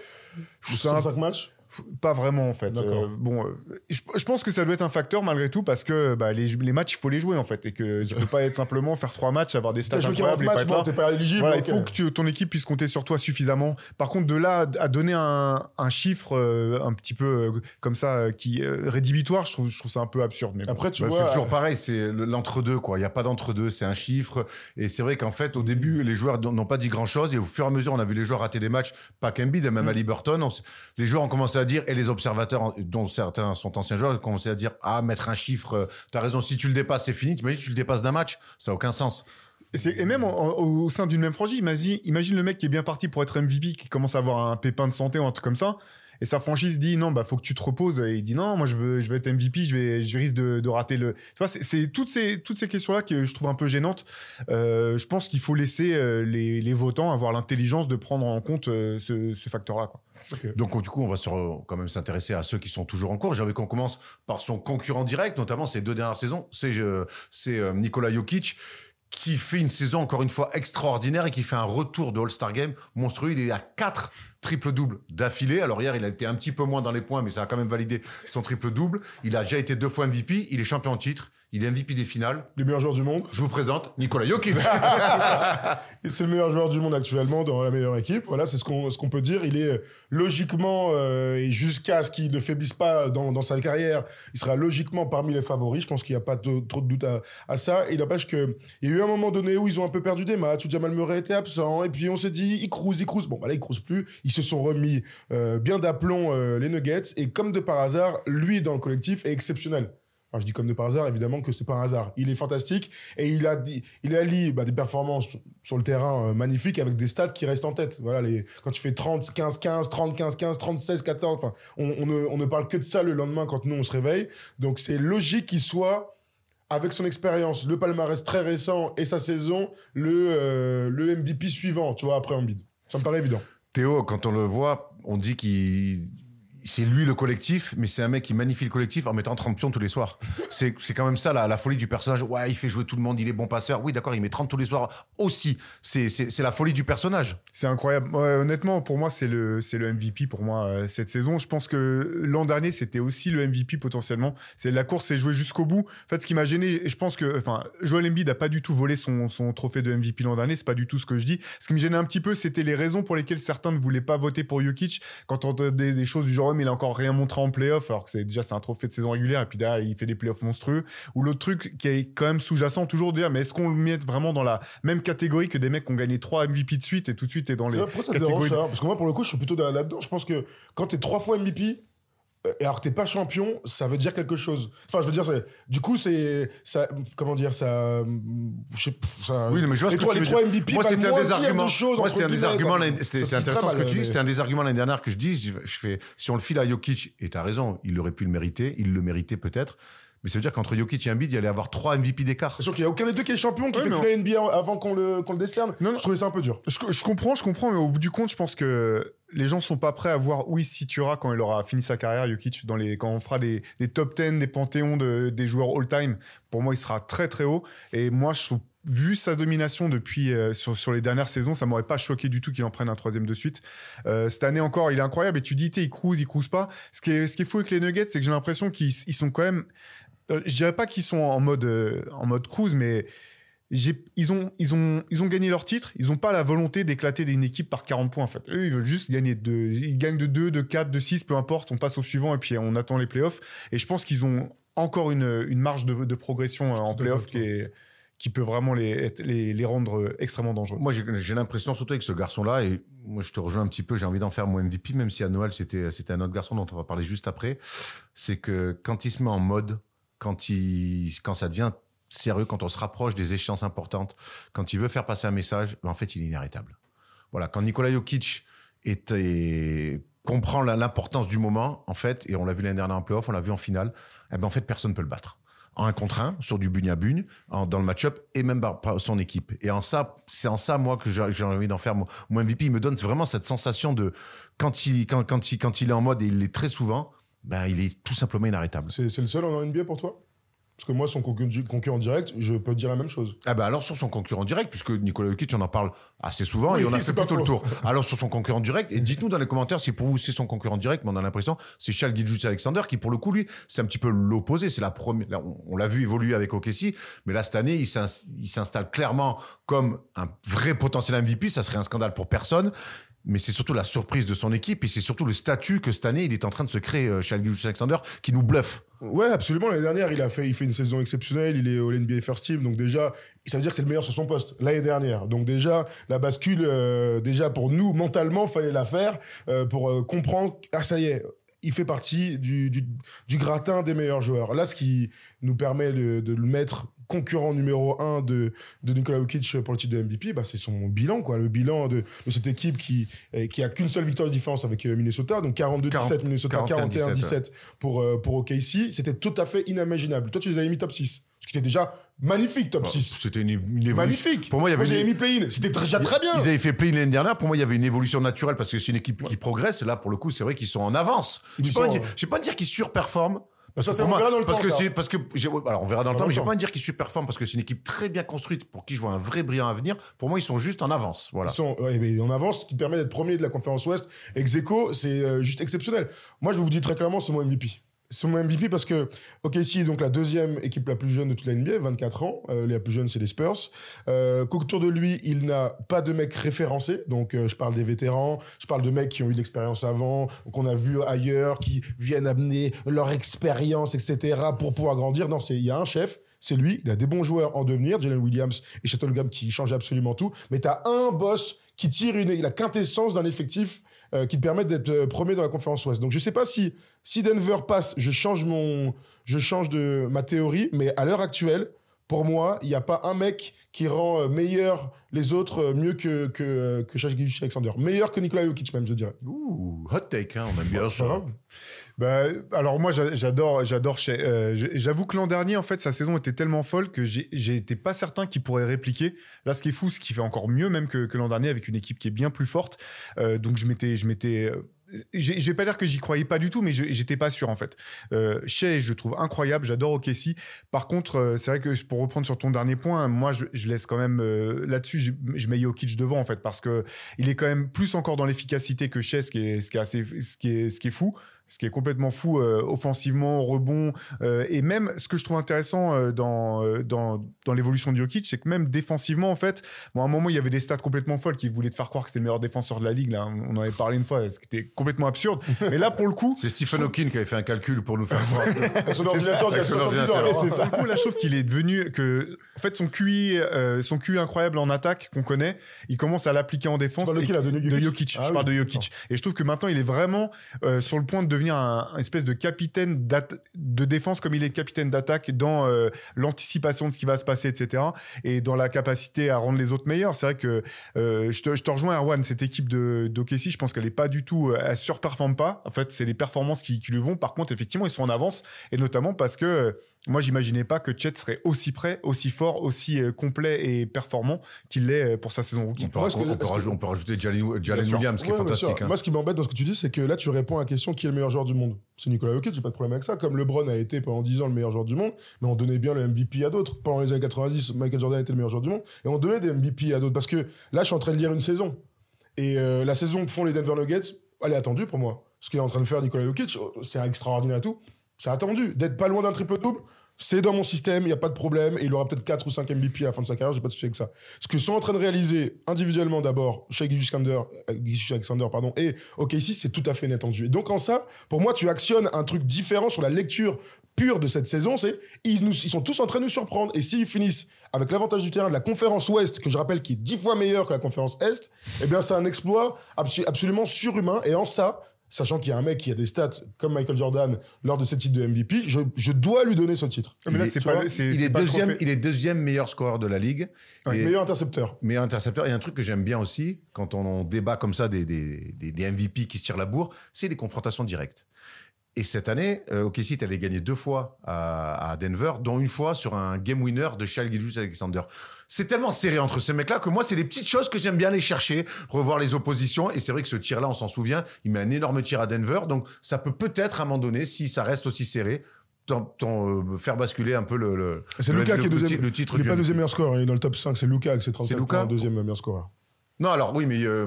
C'est un- 65 matchs? Pas vraiment en fait. Euh, bon, euh, je, je pense que ça doit être un facteur malgré tout parce que bah, les, les matchs il faut les jouer en fait et que tu peux pas être simplement faire trois matchs avoir des stats T'as joué 40 incroyables et pas matchs, être bon, t'es pas éligible. Voilà, ok. il faut que tu- ton équipe puisse compter sur toi suffisamment. Par contre, de là à donner un, un chiffre euh, un petit peu euh, comme ça euh, qui euh, rédhibitoire, je trouve, je trouve ça un peu absurde. Mais bon. Après, tu Bah, vois. c'est toujours pareil, c'est le- l'entre-deux, quoi. Il n'y a pas d'entre-deux, c'est un chiffre. Et c'est vrai qu'en fait, au début, les joueurs n'ont pas dit grand-chose. Et au fur et à mesure, on a vu les joueurs rater des matchs, pas qu'Embiid, même Mm. à Liberton. on les joueurs ont commencé à dire, et les observateurs, dont certains sont anciens joueurs, ont commencé à dire, ah, mettre un chiffre, euh, t'as raison, si tu le dépasses, c'est fini. T'imagines, tu le dépasses d'un match, ça n'a aucun sens. Et, même au sein d'une même franchise, imagine, imagine le mec qui est bien parti pour être MVP, qui commence à avoir un pépin de santé ou un truc comme ça. Et sa franchise dit non, bah faut que tu te reposes. Et il dit non, moi je veux, je veux être MVP, je vais, je risque de, de rater le. Tu vois, c'est- toutes ces, toutes ces questions-là que je trouve un peu gênantes. Euh, je pense qu'il faut laisser euh, les, les votants avoir l'intelligence de prendre en compte euh, ce, ce facteur-là. quoi. Donc, du coup, on va se re- quand même s'intéresser à ceux qui sont toujours en cours. J'ai envie qu'on commence par son concurrent direct, notamment ces deux dernières saisons. C'est euh, c'est, euh, Nikola Jokic qui fait une saison encore une fois extraordinaire et qui fait un retour de All-Star Game monstrueux. Il est à 4 triple-double d'affilée. Alors hier, il a été un petit peu moins dans les points, mais ça a quand même validé son triple-double. Il a déjà été deux fois MVP. Il est champion en titre. Il est MVP des finales. Les meilleurs joueurs du monde. Je vous présente Nikola Jokic. C'est le meilleur joueur du monde actuellement dans la meilleure équipe. Voilà, c'est ce qu'on ce qu'on peut dire. Il est logiquement euh, et jusqu'à ce qu'il ne faiblisse pas dans, dans sa carrière, il sera logiquement parmi les favoris. Je pense qu'il n'y a pas de- trop de doute à, à ça. Et il n'empêche que il y a eu un moment donné où ils ont un peu perdu des matchs, où Jamal Murray était absent, et puis on s'est dit il cruise, il cruise. Bon, bah là il cruise plus. Ils se sont remis euh, bien d'aplomb euh, les Nuggets et comme de par hasard, lui dans le collectif est exceptionnel. Je dis comme de par hasard, évidemment que c'est pas un hasard. Il est fantastique et il a il allie bah, des performances sur le terrain euh, magnifiques avec des stats qui restent en tête. Voilà, les, quand tu fais 30, 15, 15, 30, 15, 15, 30, 16, 14, enfin, on, on, ne, on ne parle que de ça le lendemain quand nous on se réveille. Donc c'est logique qu'il soit avec son expérience, le palmarès très récent et sa saison, le, euh, le MVP suivant, tu vois, après Embiid. Ça me paraît évident. Théo, quand on le voit, on dit qu'il. C'est lui le collectif, mais c'est un mec qui magnifie le collectif en mettant 30 pions tous les soirs. C'est c'est quand même ça la, la folie du personnage. Ouais, il fait jouer tout le monde, il est bon passeur. Oui, d'accord, il met 30 tous les soirs aussi. C'est c'est- c'est la folie du personnage. C'est incroyable. Ouais, honnêtement, pour moi, c'est le, c'est le MVP pour moi euh, cette saison. Je pense que l'an dernier, c'était aussi le MVP potentiellement. C'est la course s'est jouée jusqu'au bout. En fait, ce qui m'a gêné, et je pense que, enfin, Joel Embiid n'a pas du tout volé son, son trophée de MVP l'an dernier. C'est pas du tout ce que je dis. Ce qui me gênait un petit peu, c'était les raisons pour lesquelles certains ne voulaient pas voter pour Jokic. Quand on entendait des choses du genre, mais il a encore rien montré en playoff, alors que c'est déjà c'est un trophée de saison régulière et puis derrière il fait des playoffs monstrueux. Ou l'autre truc qui est quand même sous-jacent, toujours de dire, mais est-ce qu'on le met vraiment dans la même catégorie que des mecs qui ont gagné 3 MVP de suite et tout de suite est dans les vrai, pourquoi ça dérange catégories ça Parce que moi, pour le coup, je suis plutôt dans- là-dedans. Je pense que quand t'es trois fois MVP, et alors que t'es pas champion, ça veut dire quelque chose. Enfin, je veux dire, du coup, c'est ça. Comment dire ça euh, Je sais. ça Oui, mais je vois ce que tu les veux trois dire. MVP. Moi, c'était un des arguments. Moi, c'était un des arguments. c'est intéressant ce que tu dis. mais- C'était un des arguments l'année dernière que je dis. Je fais, si on le file à Jokic, et t'as raison, il aurait pu le mériter, il le méritait peut-être. Mais ça veut dire qu'entre Jokic et Embiid, il y allait avoir trois MVP d'écart. Sûr qu'il y a aucun des deux qui est champion, qui Ouais, fait mais finale NBA avant qu'on le, qu'on le décerne. Non, non. Je trouvais ça un peu dur. Je, je comprends, je comprends, mais au bout du compte, je pense que les gens sont pas prêts à voir où il se situera quand il aura fini sa carrière, Jokic, dans les, quand on fera des, des top 10, des panthéons de- des joueurs all-time. Pour moi, il sera très très haut. Et moi, je trouve, vu sa domination depuis euh, sur, sur les dernières saisons, ça m'aurait pas choqué du tout qu'il en prenne un troisième de suite. Euh, cette année encore, il est incroyable. Et tu dis, il cruise, il cruise pas. Ce qui est, ce qui est fou avec les Nuggets, c'est que j'ai l'impression qu'ils ils sont quand même. Euh, je dirais pas qu'ils sont en mode euh, en mode cruise, mais ils, ont, ils, ont, ils ont gagné leur titre. Ils n'ont pas la volonté d'éclater d'une équipe par 40 points, en fait. Eux, ils veulent juste gagner de, ils gagnent de 2, de 4, de 6, peu importe. On passe au suivant et puis on attend les playoffs. Et je pense qu'ils ont encore une, une marge de, de progression euh, en playoffs qui, est, qui peut vraiment les, les, les rendre extrêmement dangereux. Moi, j'ai l'impression, surtout avec ce garçon-là, et moi, je te rejoins un petit peu, j'ai envie d'en faire mon MVP, même si à Noël, c'était c'était un autre garçon dont on va parler juste après. C'est que quand il se met en mode, quand, il, quand ça devient sérieux, quand on se rapproche des échéances importantes, quand il veut faire passer un message, ben, en fait, il est inarrêtable. Voilà, quand Nikola Jokic comprend l'importance du moment, en fait, et on l'a vu l'année dernière en playoff, on l'a vu en finale, eh ben, en fait, personne ne peut le battre. En un contre un, sur du bugne à bugne, dans le match-up, et même par, son équipe. Et en ça, c'est en ça, moi, que j'ai envie d'en faire mon, mon MVP. Il me donne vraiment cette sensation de, quand il, quand, quand, il, quand il est en mode, et il l'est très souvent, ben, il est tout simplement inarrêtable. C'est le seul en NBA pour toi? Parce que moi, son concurrent direct, je peux te dire la même chose. Ah ben alors sur son concurrent direct, puisque Nicolas Jokic, on en parle assez souvent Oui, et on a c'est fait plutôt le faux. tour. Alors sur son concurrent direct, et dites-nous dans les commentaires si pour vous c'est son concurrent direct, mais on a l'impression c'est Charles Gilgeous Alexander qui pour le coup lui c'est un petit peu l'opposé. C'est la première, là, on, on l'a vu évoluer avec OKC, mais là cette année il s'installe clairement comme un vrai potentiel MVP. Ça serait un scandale pour personne. Mais c'est surtout la surprise de son équipe et c'est surtout le statut que cette année il est en train de se créer, euh, Gilgeous Alexander, qui nous bluffe. Ouais, absolument. L'année dernière, il a fait, il fait une saison exceptionnelle. Il est au NBA First Team. Donc déjà, ça veut dire que c'est le meilleur sur son poste l'année dernière. Donc déjà, la bascule, euh, déjà pour nous, mentalement, fallait la faire euh, pour euh, comprendre, ah ça y est, il fait partie du, du, gratin des meilleurs joueurs. Là, ce qui nous permet de le mettre concurrent numéro un de, de Nikola Jokic pour le titre de MVP, bah, c'est son bilan, quoi. Le bilan de, de cette équipe qui, euh, qui a qu'une seule victoire de différence avec euh, Minnesota. Donc 42-17 Minnesota, 41-17 pour, euh, pour OKC. C'était tout à fait inimaginable. Toi, tu les avais mis top 6. Ce qui était déjà magnifique, top 6. C'était une, une évolution. Magnifique. Pour moi, il y avait j'avais une- mis play-in. C'était déjà très bien. Ils avaient fait play-in l'année dernière. Pour moi, il y avait une évolution naturelle parce que c'est une équipe qui progresse. Là, pour le coup, c'est vrai qu'ils sont en avance. Je ne vais pas pas dire qu'ils surperforment. Ça, c'est- on verra dans le parce temps, que c'est parce que j'ai- alors on verra dans le Dans temps, mais le vais temps. pas dire qu'ils surperforment parce que c'est une équipe très bien construite pour qui je vois un vrai brillant avenir. Pour moi, ils sont juste en avance. Voilà. Ils sont, ouais, mais on avance, ce qui permet d'être premier de la conférence Ouest. Ex aequo, c'est euh, juste exceptionnel. Moi, je vous dis très clairement, c'est mon MVP. Mon MVP parce que OKC est donc la deuxième équipe la plus jeune de toute la NBA, 24 ans. Euh, la plus jeune, c'est les Spurs. Euh, Qu'autour de lui, il n'a pas de mecs référencés. Donc, euh, je parle des vétérans, je parle de mecs qui ont eu de l'expérience avant, qu'on a vu ailleurs, qui viennent amener leur expérience, etc., pour pouvoir grandir. Non, il y a un chef. C'est lui, il a des bons joueurs en devenir, Jalen Williams et Shuttlegam qui changent absolument tout. Mais tu as un boss qui tire une, la quintessence d'un effectif euh, qui te permet d'être euh, premier dans la conférence Ouest. Donc je sais pas si si Denver passe, je change mon je change de ma théorie, mais à l'heure actuelle, pour moi, il n'y a pas un mec qui rend euh, meilleur les autres mieux que que que Alexander, meilleur que Nikola Jokic même, je dirais. Ouh, hot take, hein, on aime bien ça. Bah, alors moi j'a- j'adore j'adore euh, j'avoue que l'an dernier en fait sa saison était tellement folle que j'étais pas certain qu'il pourrait répliquer. Là ce qui est fou ce qui fait encore mieux même que, que l'an dernier avec une équipe qui est bien plus forte. Euh, donc je m'étais je m'étais euh, je vais pas dire que j'y croyais pas du tout mais j'étais pas sûr en fait. Euh, je le trouve incroyable j'adore OKC par contre euh, c'est vrai que pour reprendre sur ton dernier point moi je, je laisse quand même euh, là-dessus je, je mets Jokic devant en fait parce que il est quand même plus encore dans l'efficacité que Shea ce qui est ce qui est assez ce qui est ce qui est fou ce qui est complètement fou euh, offensivement, rebond, euh, et même ce que je trouve intéressant euh, dans, euh, dans, dans l'évolution de Jokic, c'est que même défensivement, en fait, bon, à un moment, il y avait des stats complètement folles qui voulaient te faire croire que c'était le meilleur défenseur de la ligue, là, on en avait parlé une fois, ce qui était complètement absurde, mais là, pour le coup, C'est Stephen Hawking qui avait fait un calcul pour nous faire croire. Son ordinateur y a Avec son 70 ans. ordinateur. alors. c'est ça. Du coup, là, je trouve qu'il est devenu que, en fait, son QI, euh, son QI incroyable en attaque qu'on connaît, il commence à l'appliquer en défense. De qui, là, de Jokic Jokic. Ah je oui. parle de Jokic. Et je trouve que maintenant, il est vraiment euh, sur le point de devenir un, espèce de capitaine de défense comme il est capitaine d'attaque dans euh, l'anticipation de ce qui va se passer, etc. Et dans la capacité à rendre les autres meilleurs. C'est vrai que euh, je, te, je te rejoins, Erwan, cette équipe de d'OKC, je pense qu'elle est pas du tout, euh, elle surperforme pas. En fait, c'est les performances qui, lui vont. Par contre, effectivement, ils sont en avance. Et notamment parce que moi, j'imaginais pas que Chet serait aussi prêt, aussi fort, aussi euh, complet et performant qu'il l'est euh, pour sa saison rookie. On peut, Moi, que- on peut que- rajouter, on peut rajouter Jalen, Jalen. Williams, qui est Ouais, fantastique. hein. Moi, ce qui m'embête dans ce que tu dis, c'est que là, tu réponds à la question qui est le meilleur joueur du monde? C'est Nicolas Jokic, j'ai pas de problème avec ça. Comme LeBron a été pendant 10 ans le meilleur joueur du monde, mais on donnait bien le MVP à d'autres. Pendant les années 90, Michael Jordan était le meilleur joueur du monde, et on donnait des MVP à d'autres. Parce que là, je suis en train de lire une saison. Et euh, la saison que font les Denver Nuggets, elle est attendue pour moi. Ce qu'il est en train de faire Nicolas Jokic, oh, c'est extraordinaire et tout. C'est attendu. D'être pas loin d'un triple-double, c'est dans mon système, il n'y a pas de problème. Et il aura peut-être 4 ou 5 MVP à la fin de sa carrière, j'ai pas de souci avec ça. Ce que sont en train de réaliser individuellement d'abord Shai Gilgeous-Alexander euh, Gilgeous-Alexander, pardon, et OKC, c'est tout à fait inattendu. Et donc en ça, pour moi, tu actionnes un truc différent sur la lecture pure de cette saison, c'est ils, nous, ils sont tous en train de nous surprendre. Et s'ils finissent avec l'avantage du terrain de la conférence Ouest, que je rappelle qui est 10 fois meilleure que la conférence Est, eh bien c'est un exploit absolument surhumain. Et en ça, sachant qu'il y a un mec qui a des stats comme Michael Jordan lors de ce titre de MVP, je, je dois lui donner ce titre. Mais Il est- c'est tu pas vois, le- c'est- il, c'est est pas le deuxième, trophée. il est deuxième meilleur scoreur de la ligue. Et- Meilleur intercepteur. meilleur intercepteur. Et un truc que j'aime bien aussi, quand on débat comme ça des, des, des- des MVP qui se tirent la bourre, c'est les confrontations directes. Et cette année, euh, OKC est allé gagner deux fois à, à Denver, dont une fois sur un game winner de Shai Gilgeous-Alexander. C'est tellement serré entre ces mecs-là que moi, c'est des petites choses que j'aime bien aller chercher, revoir les oppositions. Et c'est vrai que ce tir-là, on s'en souvient, il met un énorme tir à Denver. Donc, ça peut peut-être, à un moment donné, si ça reste aussi serré, t'en- t'en, euh, faire basculer un peu le, le, C'est Lucas le- qui est deuxième. le titre il n'est pas deuxième meilleur scoreur, il est dans le top 5, c'est Lucas avec ses 34 C'est Luka points, deuxième meilleur scoreur. Non, alors oui, mais euh,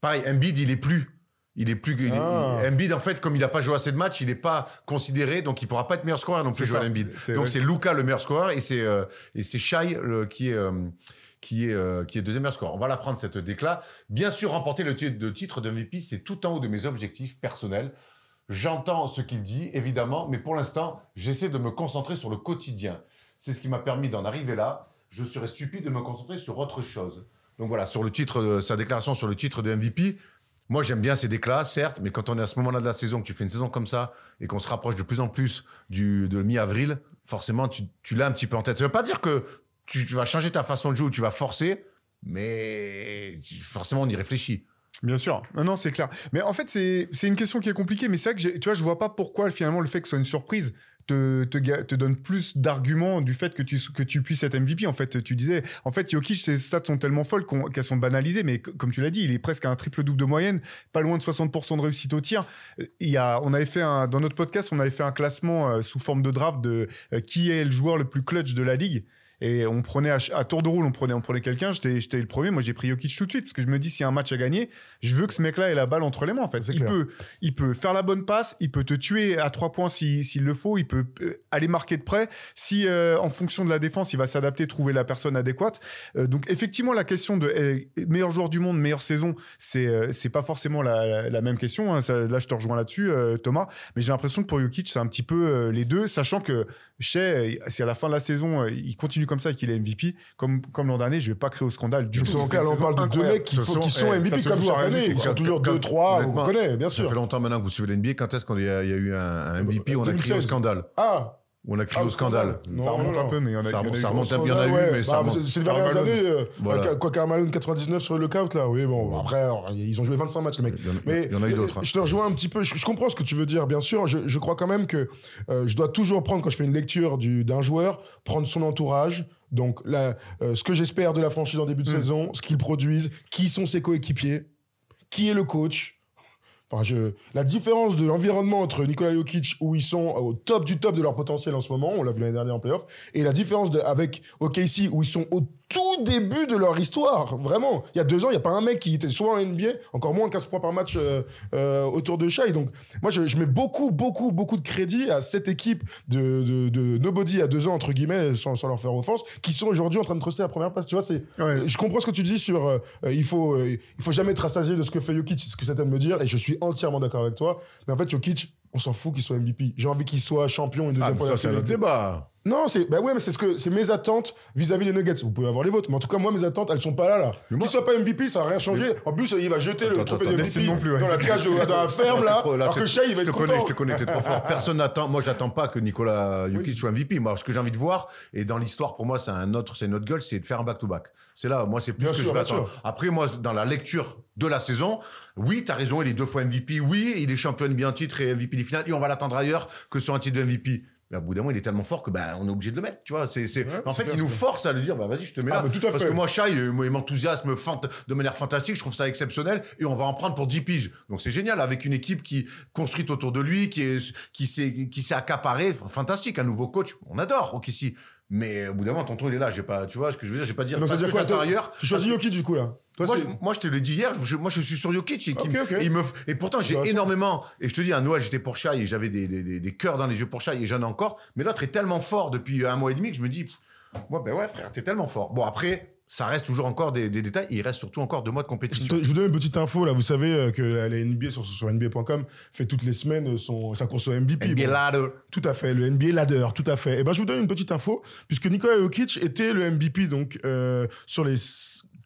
pareil, Embiid, il est plus. Il est plus. est- Ah. Embiid, en fait, comme il n'a pas joué assez de matchs, il n'est pas considéré, donc il pourra pas être meilleur scoreur non plus, Joel. Embiid. Donc c'est Luca le meilleur scoreur et c'est euh, et c'est Shai le- qui est euh, qui est euh, qui est deuxième meilleur scoreur. On va la prendre cette déclat. Bien sûr, remporter le titre de titre de MVP, c'est tout en haut de mes objectifs personnels. J'entends ce qu'il dit, évidemment, mais pour l'instant, j'essaie de me concentrer sur le quotidien. C'est ce qui m'a permis d'en arriver là. Je serais stupide de me concentrer sur autre chose. Donc voilà, sur le titre, de- sa déclaration sur le titre de MVP, moi j'aime bien ces déclats, certes, mais quand on est à ce moment-là de la saison, que tu fais une saison comme ça et qu'on se rapproche de plus en plus du, de mi-avril, forcément, tu, tu l'as un petit peu en tête. Ça veut pas dire que tu, vas changer ta façon de jouer ou tu vas forcer, mais forcément, on y réfléchit. Bien sûr. Non, non, c'est clair. Mais en fait, c'est une question qui est compliquée. Mais c'est vrai que, tu vois, je vois pas pourquoi finalement le fait que ce soit une surprise te, te, donne plus d'arguments du fait que tu, que tu puisses être MVP. En fait, tu disais, en fait, Jokic, ses stats sont tellement folles qu'elles sont banalisées. Mais comme tu l'as dit, il est presque à un triple-double de moyenne, pas loin de 60% de réussite au tir. Euh, Il y a, on avait fait dans notre podcast, on avait fait un classement euh, sous forme de draft de euh, qui est le joueur le plus clutch de la ligue. Et on prenait à, tour de rôle, on prenait, on prenait quelqu'un. J'étais, le premier. Moi, j'ai pris Jokic tout de suite parce que je me dis, s'il y a un match à gagner, je veux que ce mec-là ait la balle entre les mains. En fait, il clair. peut, il peut faire la bonne passe, il peut te tuer à trois points si- s'il le faut, il peut euh, aller marquer de près. Si, euh, en fonction de la défense, il va s'adapter, trouver la personne adéquate. Euh, donc, effectivement, la question de eh, meilleur joueur du monde, meilleure saison, c'est, c'est pas forcément la, la- la même question. hein. Ça- là, je te rejoins là-dessus, Thomas. Mais j'ai l'impression que pour Jokic, c'est un petit peu les deux, sachant que Shea, si à la fin de la saison, euh, il continue comme ça et qu'il est MVP, comme, comme l'an dernier, je vais pas créer au scandale du tout. on parle de deux mecs qui, faut- sont- qui sont eh, MVP comme chaque année. Ils sont toujours quand- 2-3, on connaît, bien Ça fait sûr. longtemps maintenant que vous suivez l'NBA. Quand est-ce qu'il y, a il y a eu un, un MVP où on a crié au 2016. scandale Ah, on a crié Ah, au scandale. Ça remonte non, un peu, mais il y en a, Ça y ça remonte d'autres. un peu, il y en a eu, Ouais, mais ça bah, remonte. c'est- les dernières années. euh, Voilà. Quoi, Karl Malone 99 sur le lookout, là. Oui, bon, après, ils ont joué 25 matchs, les mecs. Il y en a- Mais il y en a eu d'autres, hein. Je te rejoins un petit peu. Je, je comprends ce que tu veux dire, bien sûr. Je, je crois quand même que euh, je dois toujours prendre, quand je fais une lecture du- d'un joueur, prendre son entourage. Donc, là, euh, ce que j'espère de la franchise en début de Hmm. saison, ce qu'ils produisent, qui sont ses coéquipiers, qui est le coach. Enfin, je... La différence de l'environnement entre Nikola Jokic, où ils sont au top du top de leur potentiel en ce moment, on l'a vu l'année dernière en playoff, et la différence avec OKC, où ils sont au tout début de leur histoire, vraiment. Il y a deux ans, il n'y a pas un mec qui était soit en NBA, encore moins 15 points par match euh, euh, autour de Shai. Donc, moi, je, je mets beaucoup, beaucoup, beaucoup de crédit à cette équipe de, de, de nobody à deux ans, entre guillemets, sans, sans leur faire offense, qui sont aujourd'hui en train de truster la première place. Tu vois, c'est... Ouais. Je comprends ce que tu dis sur euh, il faut il faut jamais être rassasié de ce que fait Jokic, ce que ça de me dire et je suis entièrement d'accord avec toi. Mais en fait Jokic, on s'en fout qu'il soit MVP. J'ai envie qu'il soit champion une Ah, deuxième fois ça, c'est débat. Non, c'est bah ouais, mais c'est ce que c'est mes attentes vis-à-vis des Nuggets. Vous pouvez avoir les vôtres, mais en tout cas moi mes attentes elles sont pas là là. Qu'il soit pas MVP, ça va rien changer. En plus il va jeter le trophée attends, de MVP non plus, ouais, dans la c'est cage de- dans la ferme là, alors que Shai il va je être te connais, je te connais, t'es trop fort. Personne n'attend. Moi, j'attends pas que Nicolas Jokic soit MVP. Moi, ce que j'ai envie de voir, et dans l'histoire, pour moi, c'est un autre, c'est notre gueule, c'est de faire un back-to-back. C'est là, moi, c'est plus ce que sûr, je vais attendre. sûr. Après, moi, dans la lecture de la saison, oui, t'as raison, il est deux fois MVP. Oui, il est champion bien titre et MVP des finales. Et on va l'attendre ailleurs que sur un titre de MVP. Mais à bout d'un moment, il est tellement fort que bah, on est obligé de le mettre. Tu vois, c'est, c'est... en fait, il nous force à le dire. Bah, vas-y, je te mets Ah, là. tout à Parce fait. que moi, Shai, euh, il m'enthousiasme fant- de manière fantastique. Je trouve ça exceptionnel et on va en prendre pour 10 piges. Donc c'est génial avec une équipe qui construite autour de lui, qui est qui s'est qui s'est accaparé. Fantastique, un nouveau coach. On adore. Ok, si. Mais au bout d'un moment, ton tour il est là. J'ai pas, tu vois ce que je veux dire. J'ai pas dire. Donc ça veut dire quoi. Tu choisis Jokic du coup là? Toi, Moi je, moi, je te l'ai dit hier. Je, moi, je suis sur Jokic et, et il me et pourtant, j'ai Intéressant. énormément. Et je te dis, à Noël, j'étais pour Shai et j'avais des, des, des, des cœurs dans les yeux pour Shai et j'en ai encore. Mais l'autre est tellement fort depuis un mois et demi que je me dis, pff, ouais, ben ouais, frère, t'es tellement fort. Bon, après, ça reste toujours encore des, des détails. Il reste surtout encore deux mois de compétition. je vous donne une petite info là. Vous savez euh, que la, la NBA sur, sur NBA.com fait toutes les semaines son, sa course au MVP. NBA Bon. ladder. Tout à fait, le NBA ladder, tout à fait. Et ben je vous donne une petite info puisque Nikola Jokic était le MVP donc euh, sur les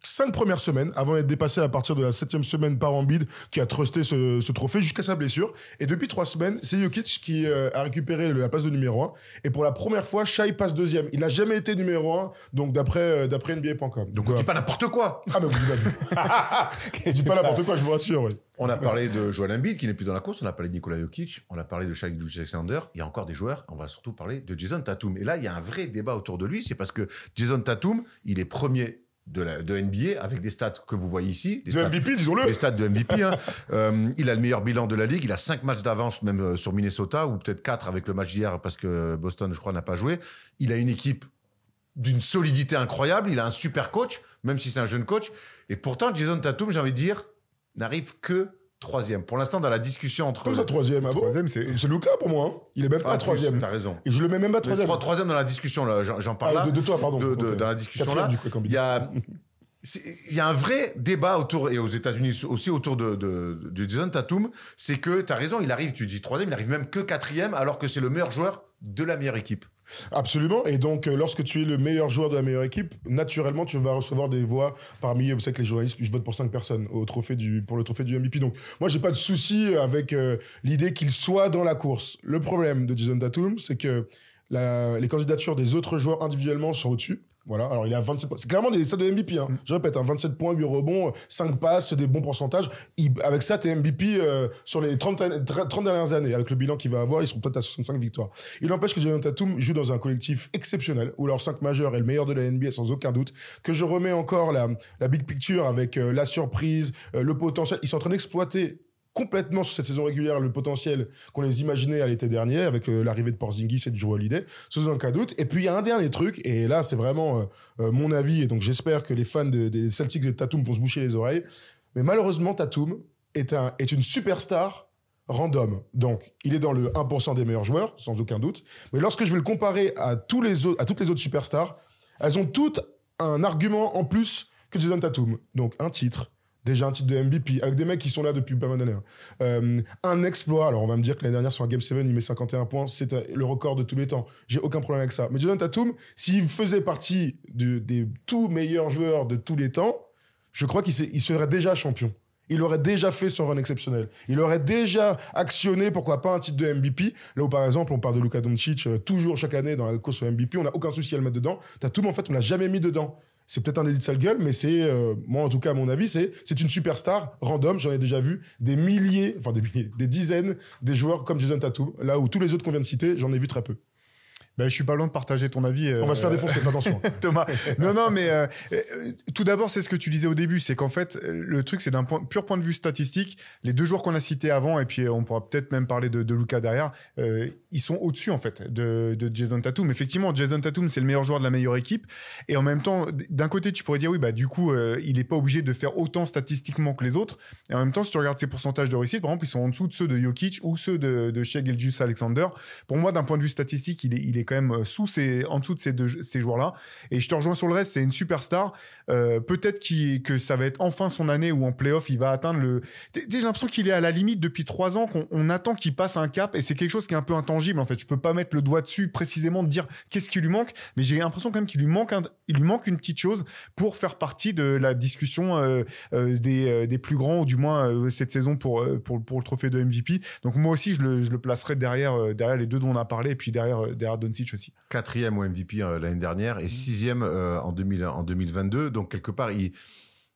cinq premières semaines avant d'être dépassé à partir de la septième semaine par Embiid qui a trusté ce, ce trophée jusqu'à sa blessure. Et depuis trois semaines, c'est Jokic qui euh, a récupéré la place de numéro un. Et pour la première fois, Shai passe deuxième. Il n'a jamais été numéro un, donc d'après euh, d'après NBA.com. Donc, on dit pas n'importe quoi. Ah mais vous dites pas. Dis pas n'importe quoi, je vous rassure. oui. On a parlé de Joel Embiid qui n'est plus dans la course, on a parlé de Nikola Jokic, on a parlé de Shai Alexander, il y a encore des joueurs, on va surtout parler de Jason Tatum. Et là, il y a un vrai débat autour de lui, c'est parce que Jason Tatum, il est premier de, la, de NBA avec des stats que vous voyez ici, des Le stats, MVP, disons-le. des stats de MVP. hein. Euh, il a le meilleur bilan de la ligue, il a cinq matchs d'avance même euh, sur Minnesota, ou peut-être quatre avec le match d'hier parce que Boston, je crois, n'a pas joué. Il a une équipe d'une solidité incroyable, il a un super coach, même si c'est un jeune coach. Et pourtant, Jason Tatum, j'ai envie de dire, n'arrive que troisième. Pour l'instant, dans la discussion entre... Comme ça, troisième. Ah bon Troisième, c'est- C'est Luca pour moi. hein. Il est même Ah, pas plus, troisième. T'as raison. Et je le mets même pas troisième. trois- troisième dans la discussion, là, j'en parle Ah, là. de, de toi, pardon. De- de- Ok. Dans la discussion Quatrième, là, il y a... Il y a un vrai débat autour, et aux États-Unis aussi autour de, de, de Jason Tatum, c'est que tu as raison, il arrive, tu dis troisième, il arrive même que quatrième, alors que c'est le meilleur joueur de la meilleure équipe. Absolument. Et donc, euh, lorsque tu es le meilleur joueur de la meilleure équipe, naturellement, tu vas recevoir des voix parmi, vous savez que les journalistes, je vote pour cinq personnes au trophée du, pour le trophée du MVP. Donc, moi, j'ai pas de souci avec euh, l'idée qu'il soit dans la course. Le problème de Jason Tatum, c'est que les candidatures des autres joueurs individuellement sont au-dessus. Voilà, alors il est à 27 points. C'est clairement des stats de MVP. Hein. Je répète, hein, 27 points, 8 rebonds, 5 passes, des bons pourcentages. Il- avec ça, t'es MVP euh, sur les 30, années- 30 dernières années. Avec le bilan qu'il va avoir, ils seront peut-être à 65 victoires. Il n'empêche que Jalen Tatum joue dans un collectif exceptionnel, où leur 5 majeur est le meilleur de la NBA sans aucun doute. Que je remets encore la, la big picture avec euh, la surprise, euh, le potentiel. Ils sont en train d'exploiter complètement sur cette saison régulière le potentiel qu'on les imaginait à l'été dernier avec euh, l'arrivée de Porzingis et de Joe Holiday, sans aucun doute. Et puis il y a un dernier truc, et là c'est vraiment euh, euh, mon avis, et donc j'espère que les fans de- des Celtics et de Tatum vont se boucher les oreilles. Mais malheureusement, Tatum est, un, est une superstar random. Donc, il est dans le 1% des meilleurs joueurs, sans aucun doute. Mais lorsque je vais le comparer à, tous les autres, à toutes les autres superstars, elles ont toutes un argument en plus que Jason Tatum. Donc, un titre, déjà un titre de MVP, avec des mecs qui sont là depuis pas mal d'années. hein. Euh, un exploit, alors on va me dire que l'année dernière sur un Game 7, il met 51 points, c'est euh, le record de tous les temps. J'ai aucun problème avec ça. Mais Jason Tatum, s'il faisait partie de- des tout meilleurs joueurs de tous les temps, je crois qu'il serait déjà champion. Il aurait déjà fait son run exceptionnel. Il aurait déjà actionné, pourquoi pas, un titre de MVP. Là où, par exemple, on parle de Luka Doncic, euh, toujours chaque année dans la course au MVP, on n'a aucun souci à le mettre dedans. Tatum, en fait, on l'a jamais mis dedans. C'est peut-être un édit de sale gueule, mais c'est, euh, moi en tout cas, à mon avis, c'est, c'est une superstar random. J'en ai déjà vu des milliers, enfin des milliers, des dizaines des joueurs comme Jason Tatum. Là où tous les autres qu'on vient de citer, j'en ai vu très peu. Ben, je suis pas loin de partager ton avis. On va se faire euh, défoncer, fais attention. Thomas. Non, non, mais euh, euh, tout d'abord, c'est ce que tu disais au début, c'est qu'en fait, le truc, c'est d'un point, pur point de vue statistique, les deux joueurs qu'on a cités avant, et puis on pourra peut-être même parler de, de Luca derrière, euh, ils sont au-dessus, en fait, de, de Jason Tatum. Effectivement, Jason Tatum, c'est le meilleur joueur de la meilleure équipe, et en même temps, d'un côté, tu pourrais dire, oui, bah, du coup, il n'est pas obligé de faire autant statistiquement que les autres, et en même temps, si tu regardes ses pourcentages de réussite, par exemple, ils sont en dessous de ceux de Jokic ou ceux de, de Shea Alexander. Pour moi, d'un point de vue statistique, il est, il est quand même euh, sous ces, en dessous de ces deux ces joueurs-là. Et je te rejoins sur le reste, c'est une superstar. Euh, Peut-être qu'il- que ça va être enfin son année où en playoff, il va atteindre le. J'ai l'impression qu'il est à la limite depuis trois ans, qu'on on attend qu'il passe un cap, et c'est quelque chose qui est un peu intangible en fait. Je peux pas mettre le doigt dessus précisément de dire qu'est-ce qui lui manque, mais j'ai l'impression quand même qu'il lui manque, il lui manque une petite chose pour faire partie de la discussion euh, euh, des, des plus grands, ou du moins cette saison pour, pour, pour le trophée de MVP. Donc moi aussi, je le, je le placerai derrière, derrière les deux dont on a parlé, et puis derrière, derrière Doncic aussi. quatrième au MVP euh, l'année dernière et sixième euh, en, 2000, en 2022. Donc, quelque part, il,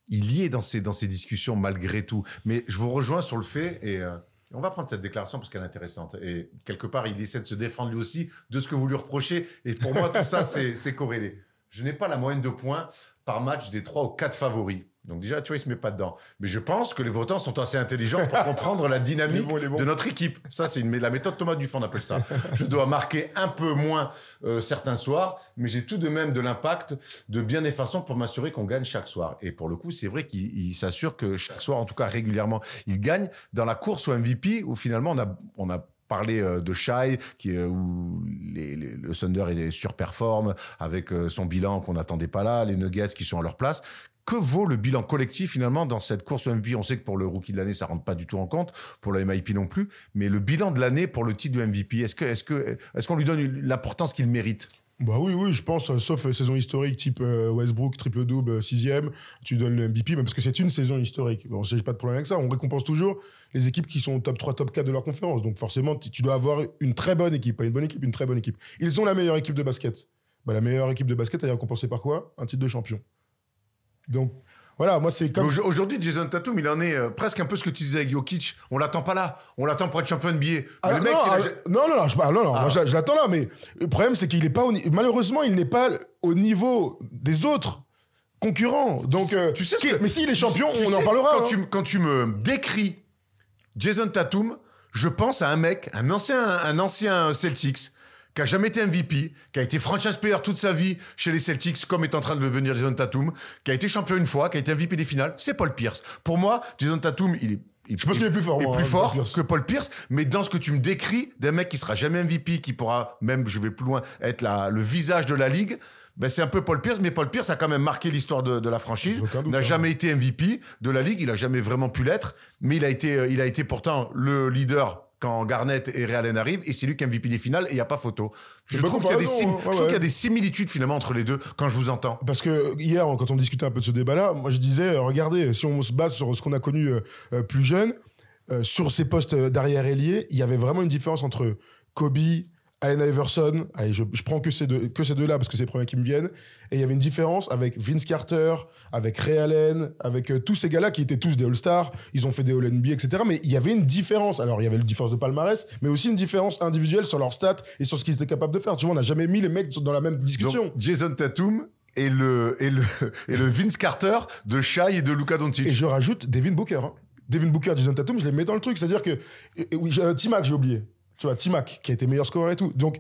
il y est dans ces, dans ces discussions malgré tout. Mais je vous rejoins sur le fait, et euh, on va prendre cette déclaration parce qu'elle est intéressante. Et quelque part, il essaie de se défendre lui aussi de ce que vous lui reprochez. Et pour moi, tout ça, c'est c'est corrélé. Je n'ai pas la moyenne de points par match des trois ou quatre favoris. Donc déjà, tu vois, il se met pas dedans. Mais je pense que les votants sont assez intelligents pour comprendre la dynamique bon, bon. de notre équipe. Ça, c'est une- la méthode Thomas Dufond, on appelle ça. Je dois marquer un peu moins euh, certains soirs, mais j'ai tout de même de l'impact de bien des façons pour m'assurer qu'on gagne chaque soir. Et pour le coup, c'est vrai qu'il il s'assure que chaque soir, en tout cas régulièrement, il gagne. Dans la course au MVP, où finalement, on a, on a parlé euh, de Shai, qui, euh, où les, les- le Thunder est surperforme avec son bilan qu'on n'attendait pas là, les Nuggets qui sont à leur place. Que vaut le bilan collectif finalement dans cette course MVP On sait que pour le rookie de l'année, ça rentre pas du tout en compte, pour le MIP non plus, mais le bilan de l'année pour le titre de MVP, est-ce que est-ce qu'on lui donne l'importance qu'il mérite? Bah oui, oui, je pense, euh, sauf euh, saison historique type euh, Westbrook, triple-double, sixième, tu donnes le MVP, parce que c'est une saison historique. Bon, j'ai pas de problème avec ça. On récompense toujours les équipes qui sont top 3, top 4 de leur conférence. Donc forcément, tu tu dois avoir une très bonne équipe, pas une bonne équipe, une très bonne équipe. Ils ont la meilleure équipe de basket. Bah, la meilleure équipe de basket, elle est récompensée par quoi? Un titre de champion. Donc voilà, moi c'est comme... Aujo- Aujourd'hui, Jason Tatum, il en est euh, presque un peu ce que tu disais avec Jokic. On l'attend pas là. On l'attend pour être champion NBA. Mais Ah, le mec, non, il a- ah, non, non, non, je, non, non, Ah. moi, je, je l'attends là, mais le problème, c'est qu'il est pas au malheureusement, il n'est pas au niveau des autres concurrents. Donc, euh, tu sais ce que- mais s'il est champion, Tu on sais, en parlera. Quand, hein. tu, quand tu me décris Jason Tatum, je pense à un mec, un ancien, un ancien Celtics, qui a jamais été MVP, qui a été franchise player toute sa vie chez les Celtics, comme est en train de devenir Jason Tatum, qui a été champion une fois, qui a été MVP des finales, c'est Paul Pierce. Pour moi, Jason Tatum, il est. il- Je pense qu'il est plus fort, Il est moi, plus hein, fort Paul que Paul Pierce, mais dans ce que tu me décris, d'un mec qui sera jamais MVP, qui pourra même, je vais plus loin, être la- le visage de la ligue. Ben c'est un peu Paul Pierce, mais Paul Pierce a quand même marqué l'histoire de, de la franchise. N'a hein. jamais été MVP de la ligue, il a jamais vraiment pu l'être, mais il a été, euh, il a été pourtant le leader quand Garnett et Ray Allen arrivent, et c'est lui qui est MVP des finales, et il n'y a pas photo. Je trouve qu'il y, a des comparaison, sim-. Ouais, je trouve ouais. qu'il y a des similitudes finalement entre les deux quand je vous entends. Parce que hier, quand on discutait un peu de ce débat-là, moi je disais, euh, regardez, si on se base sur ce qu'on a connu euh, euh, plus jeune, euh, sur ces postes euh, d'arrière ailier, il y avait vraiment une différence entre Kobe, Allen Iverson, allez, je, je prends que ces deux, que ces deux-là parce que c'est les premiers qui me viennent. Et il y avait une différence avec Vince Carter, avec Ray Allen, avec euh, tous ces gars-là qui étaient tous des All-Stars. Ils ont fait des All-NBA, etc. Mais il y avait une différence. Alors, il y avait une différence de palmarès, mais aussi une différence individuelle sur leurs stats et sur ce qu'ils étaient capables de faire. Tu vois, on n'a jamais mis les mecs dans la même discussion. Donc, Jason Tatum et le, et, le, et le Vince Carter de Shai et de Luka Doncic. Et je rajoute Devin Booker. hein. Devin Booker, Jason Tatum, je les mets dans le truc. C'est-à-dire que. oui, j'ai un T-Mac, j'ai oublié. Tu vois, T-Mac, qui a été meilleur scoreur et tout. Donc,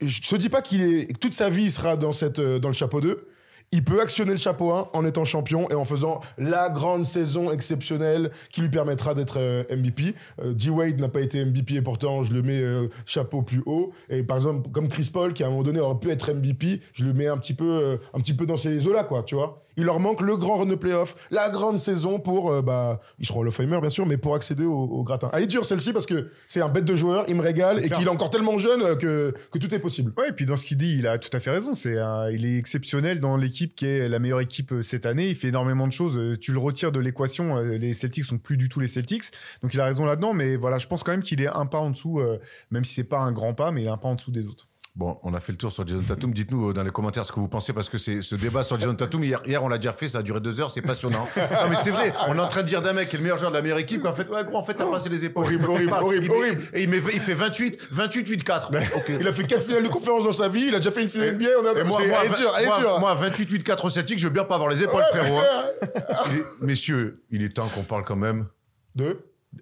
je te dis pas qu'il est. toute sa vie, il sera dans, cette, euh, dans le chapeau 2. Il peut actionner le chapeau 1 en étant champion et en faisant la grande saison exceptionnelle qui lui permettra d'être euh, MVP. Euh, D-Wade n'a pas été MVP et pourtant je le mets chapeau plus haut. Et par exemple, comme Chris Paul qui à un moment donné aurait pu être MVP, je le mets un petit peu, un petit peu dans ces eaux-là, quoi, tu vois. Il leur manque le grand run de playoff, la grande saison pour, euh, bah, ils seront of Famer bien sûr, mais pour accéder au, au gratin. Elle est dure celle-ci parce que c'est un bête de joueur, il me régale et qu'il est encore tellement jeune euh, que, que tout est possible. Ouais, et puis dans ce qu'il dit, il a tout à fait raison. C'est un- il est exceptionnel dans l'équipe qui est la meilleure équipe euh, cette année. Il fait énormément de choses. Euh, Tu le retires de l'équation, les Celtics sont plus du tout les Celtics. Donc il a raison là-dedans. Mais voilà, je pense quand même qu'il est un pas en dessous, euh, même si c'est pas un grand pas, mais il est un pas en dessous des autres. Bon, on a fait le tour sur Jason Tatum. Dites-nous euh, dans les commentaires ce que vous pensez parce que c'est ce débat sur Jason Tatum hier, hier on l'a déjà fait, ça a duré deux heures, c'est passionnant. non mais c'est vrai, on est en train de dire d'un mec qui est le meilleur joueur de la meilleure équipe qu'en fait, ouais gros, en fait t'as passé les épaules. Horrible, horrible, Il- horrible, horrible. Et il, met, il fait 28, 28, 8, 4. Ok. Il a fait quatre finales de conférence dans sa vie, il a déjà fait une finale NBA, on a moi, c'est- moi, elle est dure, elle est moi- dure. moi, 28, 8, 4 au Celtic, je veux bien pas avoir les épaules, frérot. Il est- messieurs, il est temps qu'on parle quand même. Deux.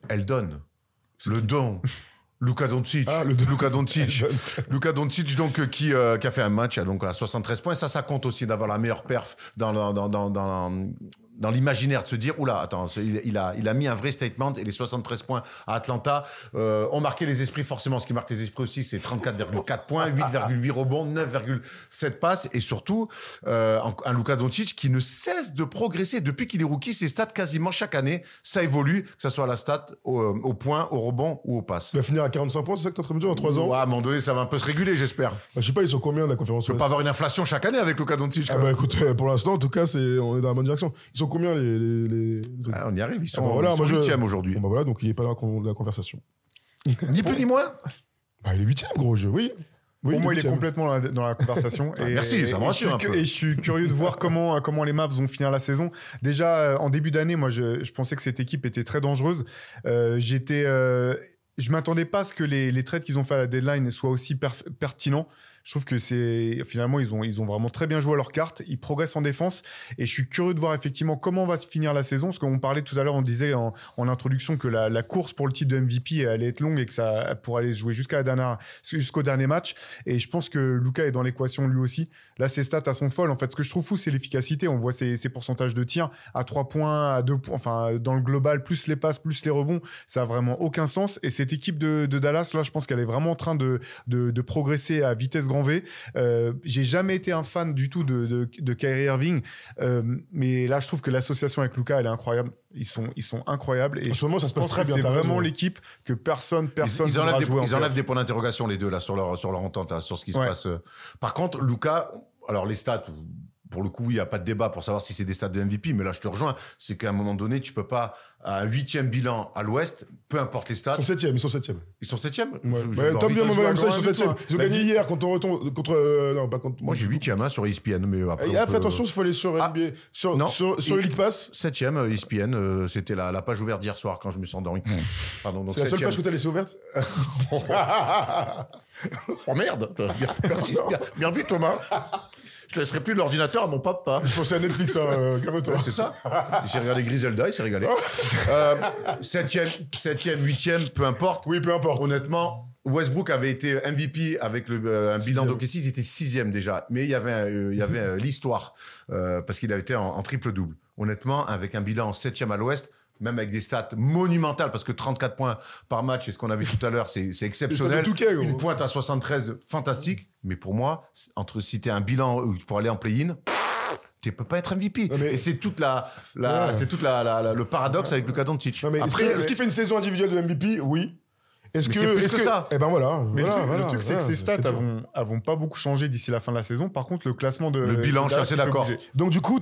Elle donne. Le don. Luka Doncic. Ah, le. Luka Doncic. Luka Doncic, donc, euh, qui, euh, qui a fait un match à, donc, à 73 points. Ça, ça compte aussi d'avoir la meilleure perf dans, la- dans, dans, dans, dans l'imaginaire de se dire, oula, attends, il, il a, il a mis un vrai statement et les 73 points à Atlanta euh, ont marqué les esprits. Forcément, ce qui marque les esprits aussi, c'est 34,4 points, 8,8 rebonds, 9,7 passes et surtout euh, un, Luka Doncic qui ne cesse de progresser depuis qu'il est rookie. Ses stats quasiment chaque année, ça évolue, que ce soit à la stat, au, euh, au point, au rebond ou au passe. Il va finir à 45 points, c'est ça que en train de me dire, en 3 ans Ouais, à un moment donné, ça va un peu se réguler, j'espère. Bah, Je sais pas, ils sont combien de la conférence On peut pas avoir une inflation chaque année avec Luka Doncic. Ah bah écoute, pour l'instant, en tout cas, c'est, on est dans la bonne direction. Ils sont combien les... les, les- Ah, on y arrive, ils sont, Ah bah voilà, ils sont moi, je- huitièmes aujourd'hui. Bon bah voilà, donc il est pas dans la con- la conversation. Ni plus ni moins. Bah il est huitième, gros jeu, oui. Oui, Pour moi, il est complètement dans la, dans la conversation. Ah, merci, ça me et rassure je un suis peu. Et je suis curieux de voir comment, comment les Mavs vont finir la saison. Déjà, euh, en début d'année, moi, je, je pensais que cette équipe était très dangereuse. Euh, J'étais, euh, je m'attendais pas à ce que les, les trades qu'ils ont fait à la deadline soient aussi pertinents. Je trouve que c'est finalement ils ont ils ont vraiment très bien joué à leur carte. Ils progressent en défense et je suis curieux de voir effectivement comment va se finir la saison. Parce qu'on parlait tout à l'heure, on disait en, introduction que la, course pour le titre de MVP allait être longue et que ça pourrait aller se jouer jusqu'à la dernière jusqu'au dernier match. Et je pense que Luca est dans l'équation lui aussi. Là, ses stats elles sont folles. En fait, ce que je trouve fou, c'est l'efficacité. On voit ses, ses pourcentages de tir à 3 points, à 2 points, enfin dans le global, plus les passes, plus les rebonds, ça a vraiment aucun sens. Et cette équipe de, Dallas, là, je pense qu'elle est vraiment en train de, de, de progresser à vitesse grand V. Euh, J'ai jamais été un fan du tout de, de, de Kyrie Irving, euh, mais là, je trouve que l'association avec Luca, elle est incroyable. Ils sont, ils sont incroyables. Et En ce moment, ça se passe très bien. C'est vraiment l'équipe que personne, personne ils, ils enlèvent, des, jouer ils enlèvent des points d'interrogation, les deux, là, sur leur, sur leur entente, hein, sur ce qui se passe. euh. Par contre, Luca, alors les stats, pour le coup, il n'y a pas de débat pour savoir si c'est des stats de MVP, mais là, je te rejoins. C'est qu'à un moment donné, tu peux pas, à un huitième bilan à l'ouest, peu importe les stats, Ils sont septième, ils sont septième. ils sont septièmes. Ouais. Je- Ouais, tant bien, moi, même ça, ils sont septième. toi. Ils ont gagné dit. hier contre, contre, contre euh, non, pas contre. Moi, j'ai huitième hein, sur ESPN, mais après. Ah, fais attention, il faut aller sur Ah, NBA, sur, non. sur, League Pass. Septième, euh, ESPN, euh, c'était la, la page ouverte d'hier soir quand je me suis endormi. Pardon, donc C'est la seule septième. page que t'as laissée ouverte Oh merde Bien, merci, bien- bien vu, Thomas. Je laisserai plus l'ordinateur à mon papa. Je pensais à Netflix, hein, euh, calme-toi. Ouais, c'est ça. S'est regardé Griselda, il s'est régalé. Euh, septième, septième, huitième, peu importe. Oui, peu importe. Honnêtement, Westbrook avait été MVP avec le, euh, un bilan d'OKC, il était sixième déjà. Mais il y avait, euh, il y avait euh, l'histoire, parce qu'il avait été en, en triple-double. Honnêtement, avec un bilan septième à l'ouest, même avec des stats monumentales, parce que 34 points par match, et ce qu'on a vu tout à l'heure, c'est exceptionnel. Touquet. Une pointe à 73, fantastique. Mais pour moi, entre si t'es un bilan où- pour aller en play-in, tu peux pas être MVP. Mais- Et c'est toute la, la- Ouais. c'est toute la, le paradoxe avec Luka Doncic. Qu'il- est-ce qu'il fait une saison individuelle de MVP Oui. Est-ce que que ça. Eh ben voilà. Mais le voilà, truc, le voilà, truc, c'est voilà, que ces stats dur. avont, avont pas beaucoup changé d'ici la fin de la saison. Par contre, le classement de. Le bilan, je suis assez d'accord. Donc du coup,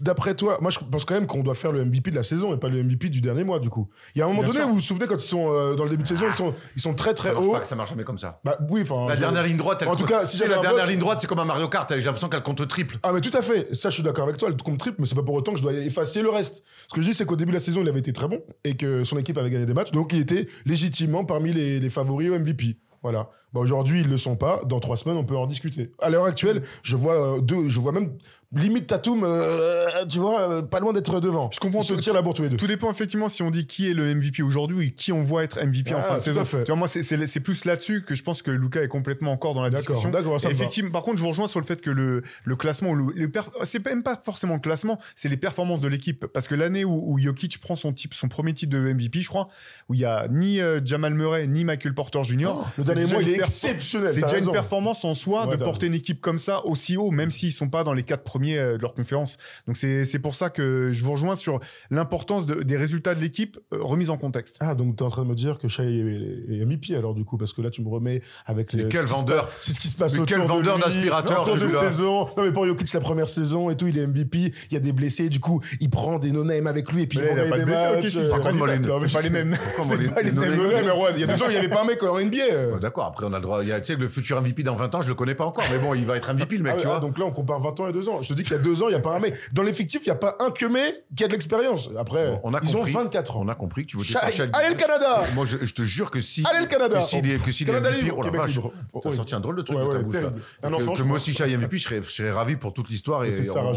d'après toi, moi je pense quand même qu'on doit faire le MVP de la saison et pas le MVP du dernier mois du coup. Il y a un moment Bien donné, sûr. vous vous souvenez quand ils sont euh, dans le début de saison, ils sont, ils sont très très Ça marche hauts. pas, ça marche jamais comme ça. Bah oui, enfin. La je- dernière ligne droite, elle En tout cas, si la dernière ligne droite, c'est comme un Mario Kart. J'ai l'impression qu'elle compte triple. Ah mais tout à fait, ça je suis d'accord avec toi, elle compte triple, mais c'est pas pour autant que je dois effacer le reste. Ce que je dis c'est qu'au début de la saison il avait été très bon et que son équipe avait gagné des matchs, donc il était légitimement parmi les, les favoris au MVP. Voilà. Bah, aujourd'hui ils le sont pas, dans trois semaines on peut en discuter. À l'heure actuelle, je vois euh, deux, je vois même limite Tatum, euh, tu vois, euh, pas loin d'être devant. Je comprends se tirent la bourre tous les deux. Tout dépend effectivement si on dit qui est le MVP aujourd'hui et qui on voit être MVP en Ah, fin de saison. Tu vois, moi, c'est- plus là-dessus que je pense que Lucas est complètement encore dans la discussion. d'accord, va. effectivement, par contre, je vous rejoins sur le fait que le, le classement, le, le c'est même pas forcément le classement, c'est les performances de l'équipe. Parce que l'année où, où Jokic prend son, type, son premier titre de MVP, je crois, où il y a ni Jamal Murray ni Michael Porter Jr. Oh, le dernier mois, il est exceptionnel, C'est déjà une performance en soi Ouais, de porter une équipe comme ça aussi haut, même s'ils sont pas dans les quatre premiers euh, de leur conférence. Donc c'est c'est pour ça que je vous rejoins sur l'importance de- des résultats de l'équipe euh, remis en contexte. Ah, donc t'es en train de me dire que Shai est, est, est mi-pied alors du coup, parce que là tu me remets avec les. Mais quel vendeur. C'est ce qui se passe Mais autour quel de vendeur d'aspirateur, de saison. Non mais pour Jokic la première saison et tout, il est MVP, il y a des blessés, du coup il prend des no-name avec lui et puis Mais il il a pas de des blessés, matchs. Par contre, c'est pas les mêmes. C'est pas les mêmes. Il y a deux ans il n'y avait pas un mec en NBA. D'accord, après on a le droit. il y a- Tu sais que le futur MVP dans 20 ans, je le connais pas encore. Mais bon, il va être MVP, le mec, Ah tu ah, vois. donc là, on compare 20 ans et 2 ans. Je te dis qu'il y a 2 ans, il n'y a pas un mec. Dans l'effectif, il n'y a pas un que mec qui a de l'expérience. Après, Bon, on a ils compris. ont 24 ans. On a compris que tu votais pour Allez le Canada Moi, je, je te jure que si. Allez, le Canada Que s'il est, que s'il est Canada MVP, libre, oh la vache. T'as sorti un drôle de truc Ouais, de ta ouais, bouche, là. terrible. Un Que- enfant, que, je moi aussi, Shai MVP, je serais, je serais ravi pour toute l'histoire. Et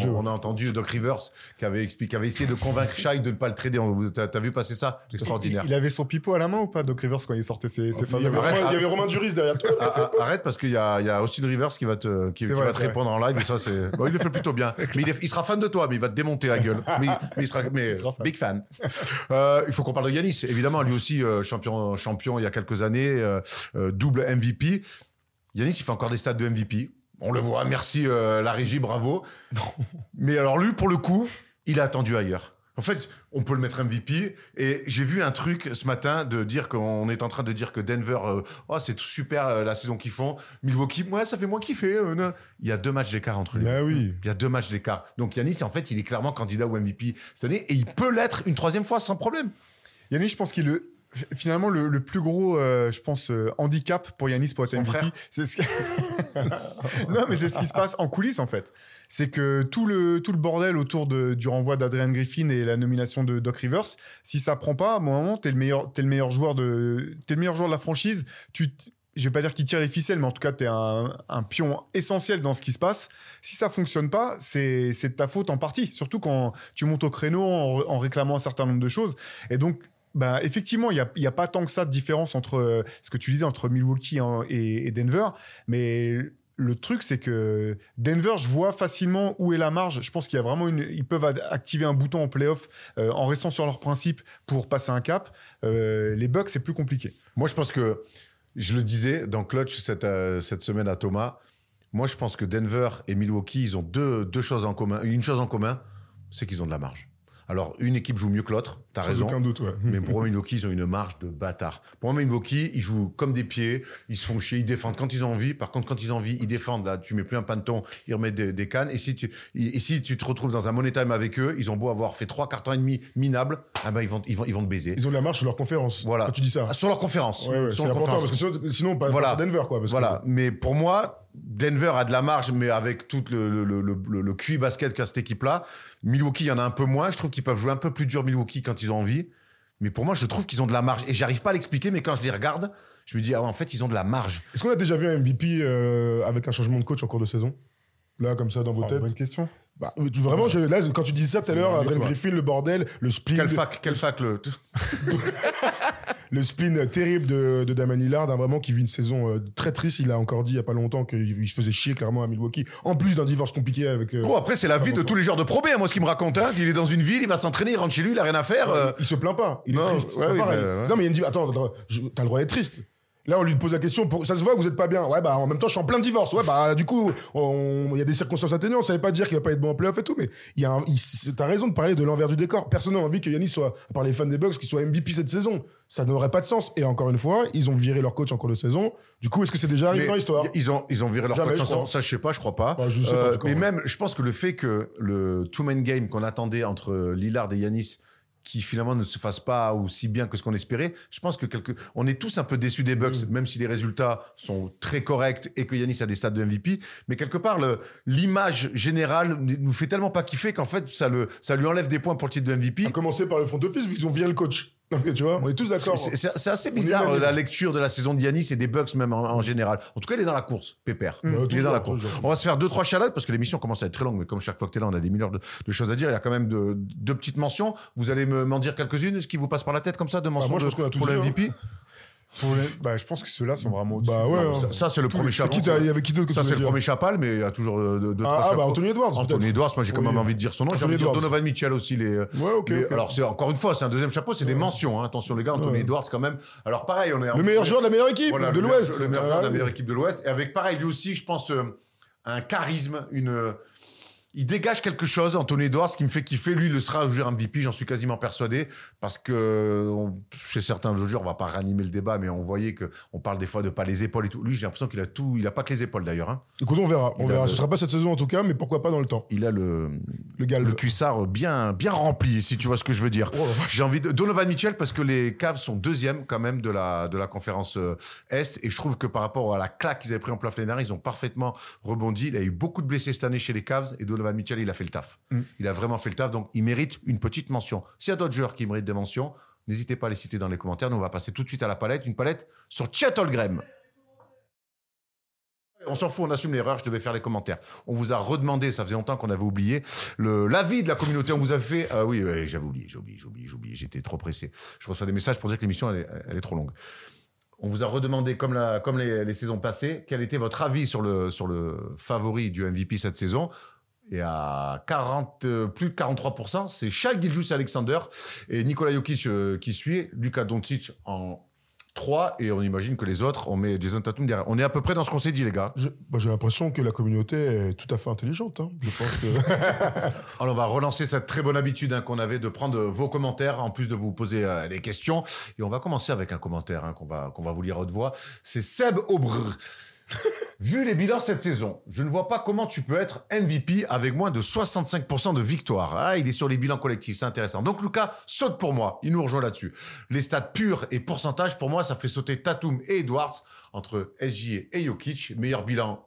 on, a entendu Doc Rivers qui avait, expliqué, qui avait essayé de convaincre Shai de ne pas le trader. T'as vu passer ça? C'est extraordinaire. Il avait son pipeau à la main ou pas, Doc Rivers, quand il sortait ses, ses Il y avait. Romain Duris derrière toi. Ah, Arrête parce qu'il y a, il y a Austin Rivers qui va te, qui, C'est qui vrai, va te répondre en live et ça c'est. Bon, il le fait plutôt bien. Mais il, est- il sera fan de toi, mais il va te démonter la gueule. Mais, mais il sera, mais sera fan. big fan. Euh, il faut qu'on parle de Yanis. Évidemment, lui aussi euh, champion, champion il y a quelques années, euh, double MVP. Yanis, il fait encore des stades de MVP. On le voit. Merci la régie, bravo. Mais alors lui, pour le coup, il a attendu ailleurs. En fait, on peut le mettre MVP. Et j'ai vu un truc ce matin de dire qu'on est en train de dire que Denver, euh, oh, c'est super euh, la saison qu'ils font. Milwaukee, ouais, ça fait moins kiffer. euh. Il y a deux matchs d'écart entre les Bah deux. oui. Il y a deux matchs d'écart. Donc Yanis, en fait, il est clairement candidat au MVP cette année et il peut l'être une troisième fois sans problème. Yannick, je pense qu'il est le- finalement le, le plus gros, euh, je pense, euh, handicap pour Yanis pour être MVP. frère. C'est ce qui- non, mais c'est ce qui se passe en coulisses en fait. C'est que tout le tout le bordel autour de, du renvoi d'Adrian Griffin et la nomination de Doc Rivers, si ça prend pas, à un moment, t'es le meilleur, t'es le meilleur joueur de, t'es le meilleur joueur de la franchise. Tu je vais pas dire qu'il tire les ficelles, mais en tout cas, tu es un, un pion essentiel dans ce qui se passe. Si ça fonctionne pas, c'est c'est de ta faute en partie, surtout quand tu montes au créneau en, en réclamant un certain nombre de choses. Et donc, bah, effectivement, il n'y a, pas tant que ça de différence entre euh, ce que tu disais entre Milwaukee et, Denver, mais le truc, c'est que Denver, je vois facilement où est la marge. Je pense qu'il y a vraiment. Ils peuvent activer un bouton en playoff euh, en restant sur leurs principes pour passer un cap. Euh, les Bucks, c'est plus compliqué. Moi, je pense que, je le disais dans Clutch cette, semaine à Thomas, moi, je pense que Denver et Milwaukee, ils ont deux choses en commun. Une chose en commun, c'est qu'ils ont de la marge. Alors, une équipe joue mieux que l'autre, t'as raison. aucun doute, ouais. Mais pour moi, Milwaukee, ils ont une marge de bâtard. Pour moi, Milwaukee, ils jouent comme des pieds, ils se font chier, ils défendent quand ils ont envie. Par contre, quand ils ont envie, ils défendent. Là, tu mets plus un panton, ils remettent des, des cannes. Et si, tu, et si tu te retrouves dans un money time avec eux, ils ont beau avoir fait trois temps et demi minables, ah ben, ils, vont, ils, vont, ils vont te baiser. Ils ont de la marche sur leur conférence. Voilà. Quand tu dis ça. Ah, Sur leur conférence. Ouais, ouais, Sur leur conférence. parce que sinon, sinon pas Voilà. Denver, quoi. Parce que- Voilà, mais pour moi, Denver a de la marge, mais avec tout le, le, le, le, le QI basket qu'a cette équipe-là. Milwaukee, il y en a un peu moins. Je trouve qu'ils peuvent jouer un peu plus dur Milwaukee quand ils ont envie. Mais pour moi, je trouve qu'ils ont de la marge. Et j'arrive pas à l'expliquer, mais quand je les regarde, je me dis, ah ouais, en fait, ils ont de la marge. Est-ce qu'on a déjà vu un MVP euh, avec un changement de coach en cours de saison? Là, comme ça, dans vos Oh, têtes? bonne question. Bah, Vraiment, je- là, quand tu dis ça tout à l'heure, Adrien toi. Griffin, le bordel, le spleen, Quelle fac, quelle fac le. le spleen terrible de, de Damon Lillard, hein, vraiment, qui vit une saison euh, très triste. Il a encore dit il y a pas longtemps qu'il se faisait chier clairement à Milwaukee. En plus d'un divorce compliqué avec. euh, Gros, après, c'est la vie de tous les joueurs de Pro B, hein, moi, ce qu'il me raconte. Hein, qu'il est dans une ville, il va s'entraîner, il rentre chez lui, il a rien à faire. euh, Il se plaint pas. Il non, est triste. ouais, pas oui, pareil. bah, ouais. Non, mais il y a une di- attends, t'as le droit d'être triste. Là, on lui pose la question, pour... ça se voit que vous êtes pas bien. Ouais, bah en même temps, je suis en plein divorce. Ouais, bah du coup, on- il y a des circonstances atténuantes. Ça veut pas dire qu'il va pas être bon en playoff et tout, mais il y a un... il- t'as raison de parler de l'envers du décor. Personne n'a envie que Yannis soit, à part les fans des Bucks, qu'il soit MVP cette saison. Ça n'aurait pas de sens. Et encore une fois, ils ont viré leur coach en cours de saison. Du coup, est-ce que c'est déjà arrivé dans l'histoire? Ils ont, ils ont viré leur Jamais, coach en. Ça, je sais pas, je crois pas. Bah, je sais pas, du coup, mais ouais. même, je pense que le fait que le two-man game qu'on attendait entre Lillard et Yanis, qui finalement ne se fasse pas aussi bien que ce qu'on espérait, je pense que quelque... on est tous un peu déçus des Bucks, Mm. même si les résultats sont très corrects et que Yanis a des stades de MVP. Mais quelque part, le- l'image générale nous fait tellement pas kiffer qu'en fait, ça, le, ça lui enlève des points pour le titre de MVP. À commencer par le front office, vu qu'ils ont viré le coach. Donc, tu vois, on est tous d'accord. C'est- assez bizarre euh, la lecture de la saison de Yanis et des Bucks même en, en général. En tout cas, il est dans la course, Pépère. Bah, il est dans la course. toujours. On va se faire deux trois chalades parce que l'émission commence à être très longue, mais comme chaque fois que tu es là, on a des milliards de, de choses à dire. Il y a quand même de- deux petites mentions. Vous allez me- m'en dire quelques-unes. Ce qui vous passe par la tête comme ça de mentions moi, je de- pense qu'on a tout pour le dit, hein. MVP. Bah, je pense que ceux-là sont vraiment au-dessus. Bah ouais, Non, hein. Ça, ça, c'est le premier t'a- Il y avait qui d'autre que Ça, tu c'est voulais le dire premier chapal, mais il y a toujours euh, deux, deux, Ah, trois ah, bah, chapeaux. Anthony Edwards, Anthony peut-être. Edwards, moi j'ai quand Oui. même envie de dire son nom. J'ai Anthony envie de dire Edwards. Donovan Mitchell aussi. Les... Ouais, ok. les- ok. Alors, c'est encore une fois, c'est un deuxième chapeau, c'est des mentions. hein. Attention les gars, Anthony Ouais. Edwards quand même. Alors pareil, on est Le meilleur joueur de la meilleure équipe Voilà, de le meilleur- l'Ouest. Le meilleur joueur de la Ah, meilleure équipe de l'Ouest. Et avec pareil, lui aussi, je pense, euh, un charisme, une. Il dégage quelque chose, Anthony Edwards, qui me fait kiffer. Lui, il le sera joueur MVP, j'en suis quasiment persuadé. Parce que on- chez certains joueurs, on va pas ranimer le débat, mais on voyait que on parle des fois de pas les épaules et tout. Lui, j'ai l'impression qu'il a tout. Il a pas que les épaules d'ailleurs. hein. Écoute, on verra. On Il verra. le- Ce sera pas cette saison en tout cas, mais pourquoi pas dans le temps. Il a le, Le galbe. le cuissard bien, bien rempli, si tu vois ce que je veux dire. Oh. J'ai envie de Donovan Mitchell parce que les Cavs sont deuxième quand même de la, de la conférence euh, Est. Et je trouve que par rapport à la claque qu'ils avaient pris en playoff l'année ils ont parfaitement rebondi. Il y a eu beaucoup de blessés cette année chez les Cavs et Donovan Mitchell, il a fait le taf. Mm. Il a vraiment fait le taf, donc il mérite une petite mention. S'il y a d'autres joueurs qui méritent des mentions, n'hésitez pas à les citer dans les commentaires. Nous, on va passer tout de suite à la palette. Une palette sur Chet Holmgren. On s'en fout, on assume l'erreur, je devais faire les commentaires. On vous a redemandé, ça faisait longtemps qu'on avait oublié, l'avis de la communauté. On vous a fait. ah oui, oui, j'avais oublié, j'ai oublié, j'ai oublié, j'ai oublié, j'étais trop pressé. Je reçois des messages pour dire que l'émission, elle, elle est trop longue. On vous a redemandé, comme, la, comme les, les saisons passées, quel était votre avis sur le, sur le favori du MVP cette saison? Et à 40, euh, plus de 43%, c'est Shai Gilgeous Alexander et Nikola Jokic euh, qui suit, Luka Doncic en 3, et on imagine que les autres, on met Jason Tatum derrière. On est à peu près dans ce qu'on s'est dit, les gars. Bah, J'ai l'impression que la communauté est tout à fait intelligente. hein. Je pense que. Alors, on va relancer cette très bonne habitude hein, qu'on avait de prendre vos commentaires, en plus de vous poser euh, des questions. Et on va commencer avec un commentaire hein, qu'on va, qu'on va vous lire à haute voix. C'est Seb Aubre. Vu les bilans cette saison, je ne vois pas comment tu peux être MVP avec moins de 65% de victoires. Ah, il est sur les bilans collectifs, c'est intéressant. Donc Lucas saute pour moi, il nous rejoint là-dessus. Les stats purs et pourcentage, pour moi, ça fait sauter Tatum et Edwards entre SGA et Jokic. Meilleur bilan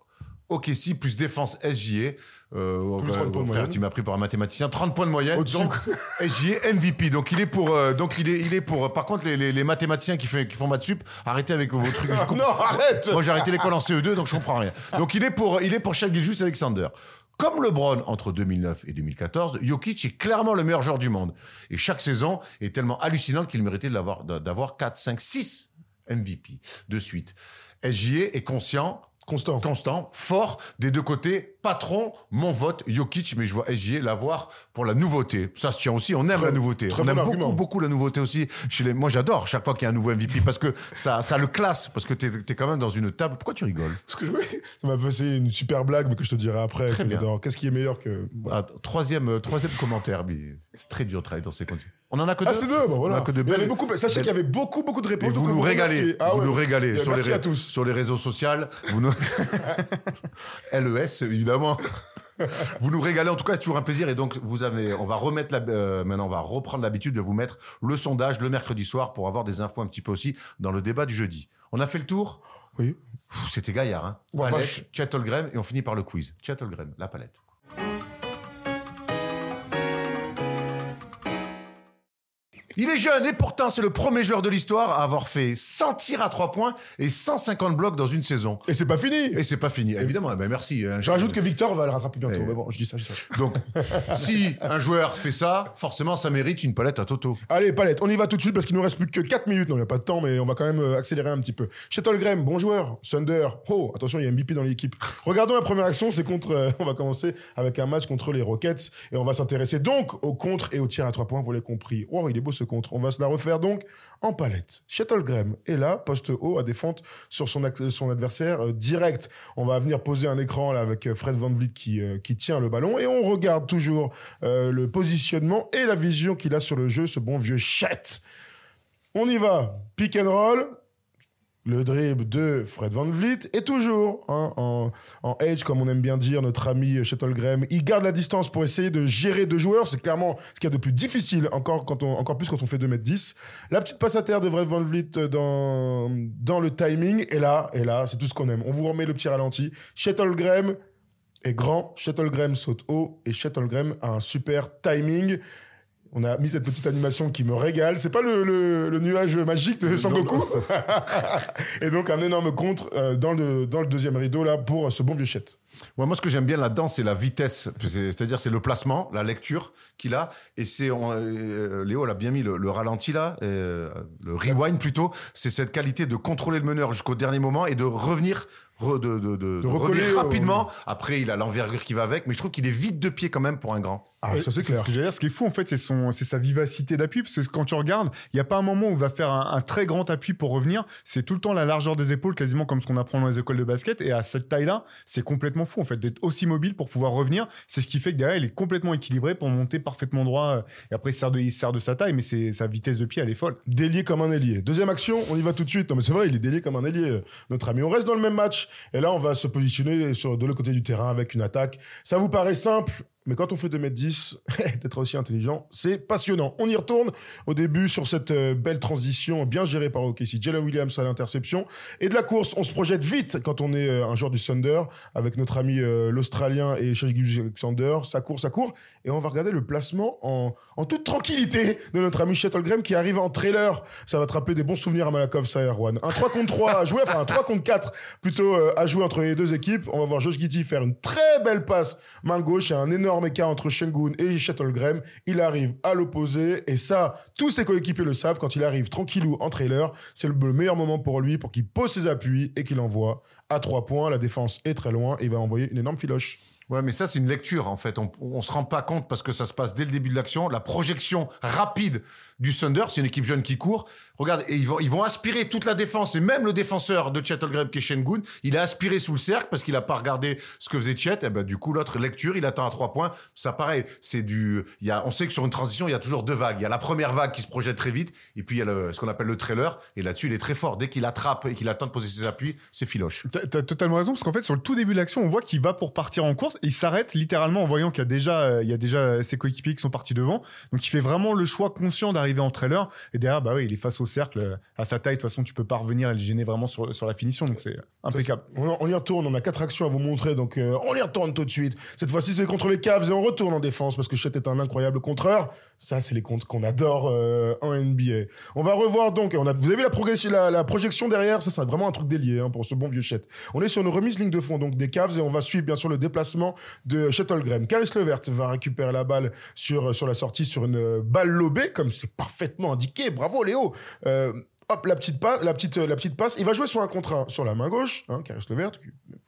OKC plus défense SGA. Euh, Plus euh, 30 points de frère, tu m'as pris pour un mathématicien. 30 points de moyenne. Donc, MVP. Donc, il est pour, euh, donc, il est, il est pour, par contre, les, les, les mathématiciens qui, fait, qui font maths sup, arrêtez avec vos trucs. Je comprends- non, arrête Moi, j'ai arrêté l'école en CE2, donc je comprends rien. Donc, il est pour, il est pour Shai Gilgeous Alexander. Comme LeBron entre 2009 et 2014, Jokic est clairement le meilleur joueur du monde. Et chaque saison est tellement hallucinante qu'il méritait de l'avoir- d'avoir 4, 5, 6 MVP de suite. SGA est conscient Constant. constant, fort des deux côtés. Patron, mon vote, Jokic, mais je vois SGA l'avoir pour la nouveauté. Ça se tient aussi, on aime Très- la nouveauté. on bon aime argument. beaucoup, beaucoup la nouveauté aussi. Chez les... Moi, j'adore chaque fois qu'il y a un nouveau MVP parce que ça, ça le classe, parce que t'es es quand même dans une table. Pourquoi tu rigoles? Parce que je- ça m'a fait une super blague, mais que je te dirai après. Qu'est-ce qui est meilleur que. Ah, troisième, euh, troisième commentaire, c'est très dur de travailler dans ces conditions. On en a que Ah, deux? c'est deux, bah voilà. On a que de Il y avait belles- beaucoup, sachez belles- qu'il y avait beaucoup, beaucoup de Et réponses. vous nous régalez. Ah vous ouais. nous régalez sur merci les, à ré- tous. sur les réseaux sociaux. Vous nous... LES, évidemment. vous nous régalez, en tout cas, c'est toujours un plaisir. Et donc, vous avez, on va remettre la, euh, maintenant, on va reprendre l'habitude de vous mettre le sondage le mercredi soir pour avoir des infos un petit peu aussi dans le débat du jeudi. On a fait le tour? Oui. C'était gaillard, hein Oh, Palette. Chet Holmgren, et on finit par le quiz. Chet Holmgren, la palette. Il est jeune et pourtant c'est le premier joueur de l'histoire à avoir fait 100 tirs à 3 points et 150 blocs dans une saison. Et c'est pas fini. Et c'est pas fini, évidemment. eh ben merci. hein. Je rajoute que Victor va le rattraper bientôt. Eh. Mais bon, je dis ça, je dis ça. Donc, si un joueur fait ça, forcément, ça mérite une palette à Toto. Allez, palette, on y va tout de suite parce qu'il nous reste plus que 4 minutes. Non, il n'y a pas de temps, mais on va quand même euh, accélérer un petit peu. Graham, bon joueur. Thunder, oh, attention, il y a MVP dans l'équipe. Regardons la première action, c'est contre. euh, on va commencer avec un match contre les Rockets et on va s'intéresser donc au contre et au tir à 3 points, vous l'avez compris. Oh, il est beau ce contre. On va se la refaire donc en palette. Shuttlegram est là, poste haut, à défendre sur son, adversaire euh, direct. On va venir poser un écran là avec euh, Fred Van Vliet qui, euh, qui tient le ballon et on regarde toujours le positionnement et la vision qu'il a sur le jeu, ce bon vieux chat. On y va, pick and roll, le dribble de Fred Van Vliet et toujours hein, en, edge, comme on aime bien dire, notre ami Shuttlegram, il garde la distance pour essayer de gérer deux joueurs. C'est clairement ce qu'il y a de plus difficile, encore, quand on, encore plus quand on fait 2m10. La petite passe à terre de Fred Van Vliet dans, dans le timing. Et là, et là, c'est tout ce qu'on aime. On vous remet le petit ralenti. Shuttlegram est grand, Shuttlegram saute haut et Shuttlegram a un super timing. On a mis cette petite animation qui me régale. C'est pas le, le- le nuage magique de Sangoku. et donc un énorme contre euh, dans, le, dans le deuxième rideau là pour ce bon vieux Chet. Ouais, moi, ce que j'aime bien là-dedans, c'est la vitesse. C'est- C'est-à-dire, c'est le placement, la lecture qu'il a. Et c'est, on- euh, Léo l'a bien mis, le, le ralenti là, euh, le rewind plutôt. C'est cette qualité de contrôler le meneur jusqu'au dernier moment et de revenir. Re- de, de, de- de recoller rapidement. Après, il a l'envergure qui va avec, mais je trouve qu'il est vite de pied quand même pour un grand. Ah, ça c'est ce clair. que j'allais dire. Ce qui est fou, en fait, c'est son, c'est sa vivacité d'appui. Parce que quand tu regardes, il n'y a pas un moment où il va faire un, un très grand appui pour revenir. C'est tout le temps la largeur des épaules, quasiment comme ce qu'on apprend dans les écoles de basket. Et à cette taille-là, c'est complètement fou, en fait, d'être aussi mobile pour pouvoir revenir. C'est ce qui fait que derrière, il est complètement équilibré pour monter parfaitement droit. Et après, il se sert de, il se sert de sa taille, mais c'est sa vitesse de pied, elle est folle. Délié comme un ailier. Deuxième action, on y va tout de suite. Non, mais c'est vrai, il est délié comme un ailier, euh, notre ami. On reste dans le même match. Et là, on va se positionner de l'autre côté du terrain avec une attaque. Ça vous paraît simple, mais quand on fait 2m10, d'être aussi intelligent, c'est passionnant. On y retourne au début sur cette euh, belle transition bien gérée par OKC. Jalen Williams à l'interception. Et de la course, on se projette vite quand on est euh, un joueur du Thunder avec notre ami euh, l'Australien et Shai Alexander. Ça court, ça court. Et on va regarder le placement en, en toute tranquillité de notre ami Shuttlegram qui arrive en trailer. Ça va te rappeler des bons souvenirs à Malakoff, ça, Erwan. Un 3 contre 3 à jouer, enfin un 3 contre 4 plutôt à jouer entre les deux équipes. On va voir Josh Giddy faire une très belle passe main gauche. A un énorme écart entre Shengun et Shuttlegram. Il arrive à l'opposé. Et ça, tous ses coéquipiers le savent. Quand il arrive tranquillou en trailer, c'est le, le meilleur moment pour lui pour qu'il pose ses appuis et qu'il envoie à 3 points. La défense est très loin et il va envoyer une énorme filoche. Ouais, mais ça, c'est une lecture, en fait. On, on se rend pas compte parce que ça se passe dès le début de l'action. La projection rapide du Thunder, c'est une équipe jeune qui court. Regarde, et ils vont, ils vont aspirer toute la défense et même le défenseur de Chettle qui est il a aspiré sous le cercle parce qu'il a pas regardé ce que faisait Chet. Et ben, du coup, l'autre lecture, il attend à trois points. Ça, pareil, c'est du, il y a, on sait que sur une transition, il y a toujours deux vagues. Il y a la première vague qui se projette très vite et puis il y a le, ce qu'on appelle le trailer. Et là-dessus, il est très fort. Dès qu'il attrape et qu'il attend de poser ses appuis, c'est filoche. T'as totalement raison, parce qu'en fait, sur le tout début de l'action, on voit qu'il va pour partir en course. Il s'arrête littéralement en voyant qu'il y a déjà, euh, il y a déjà euh, ses coéquipiers qui sont partis devant. Donc, il fait vraiment le choix conscient d'arriver en trailer. Et derrière, bah oui, il est face au cercle. euh, À sa taille, de toute façon, tu peux pas revenir et le gêner vraiment sur, sur la finition. Donc, c'est impeccable. On, y retourne, on a quatre actions à vous montrer, donc euh, on y retourne tout de suite. Cette fois-ci, c'est contre les Cavs et on retourne en défense parce que Chet est un incroyable contreur. Ça, c'est les comptes qu'on adore euh, en NBA. On va revoir donc, on a, vous avez vu la, progression, la, projection derrière, ça, c'est vraiment un truc délié hein, pour ce bon vieux Chet. On est sur une remise ligne de fond donc des Cavs et on va suivre bien sûr le déplacement de Shuttlegram. Caris Levert va récupérer la balle sur, sur la sortie sur une euh, balle lobée, comme c'est parfaitement indiqué. Bravo Léo. Euh, Hop, la petite, passe, la, petite, la petite passe. Il va jouer sur un contre sur la main gauche, hein, Caris Levert,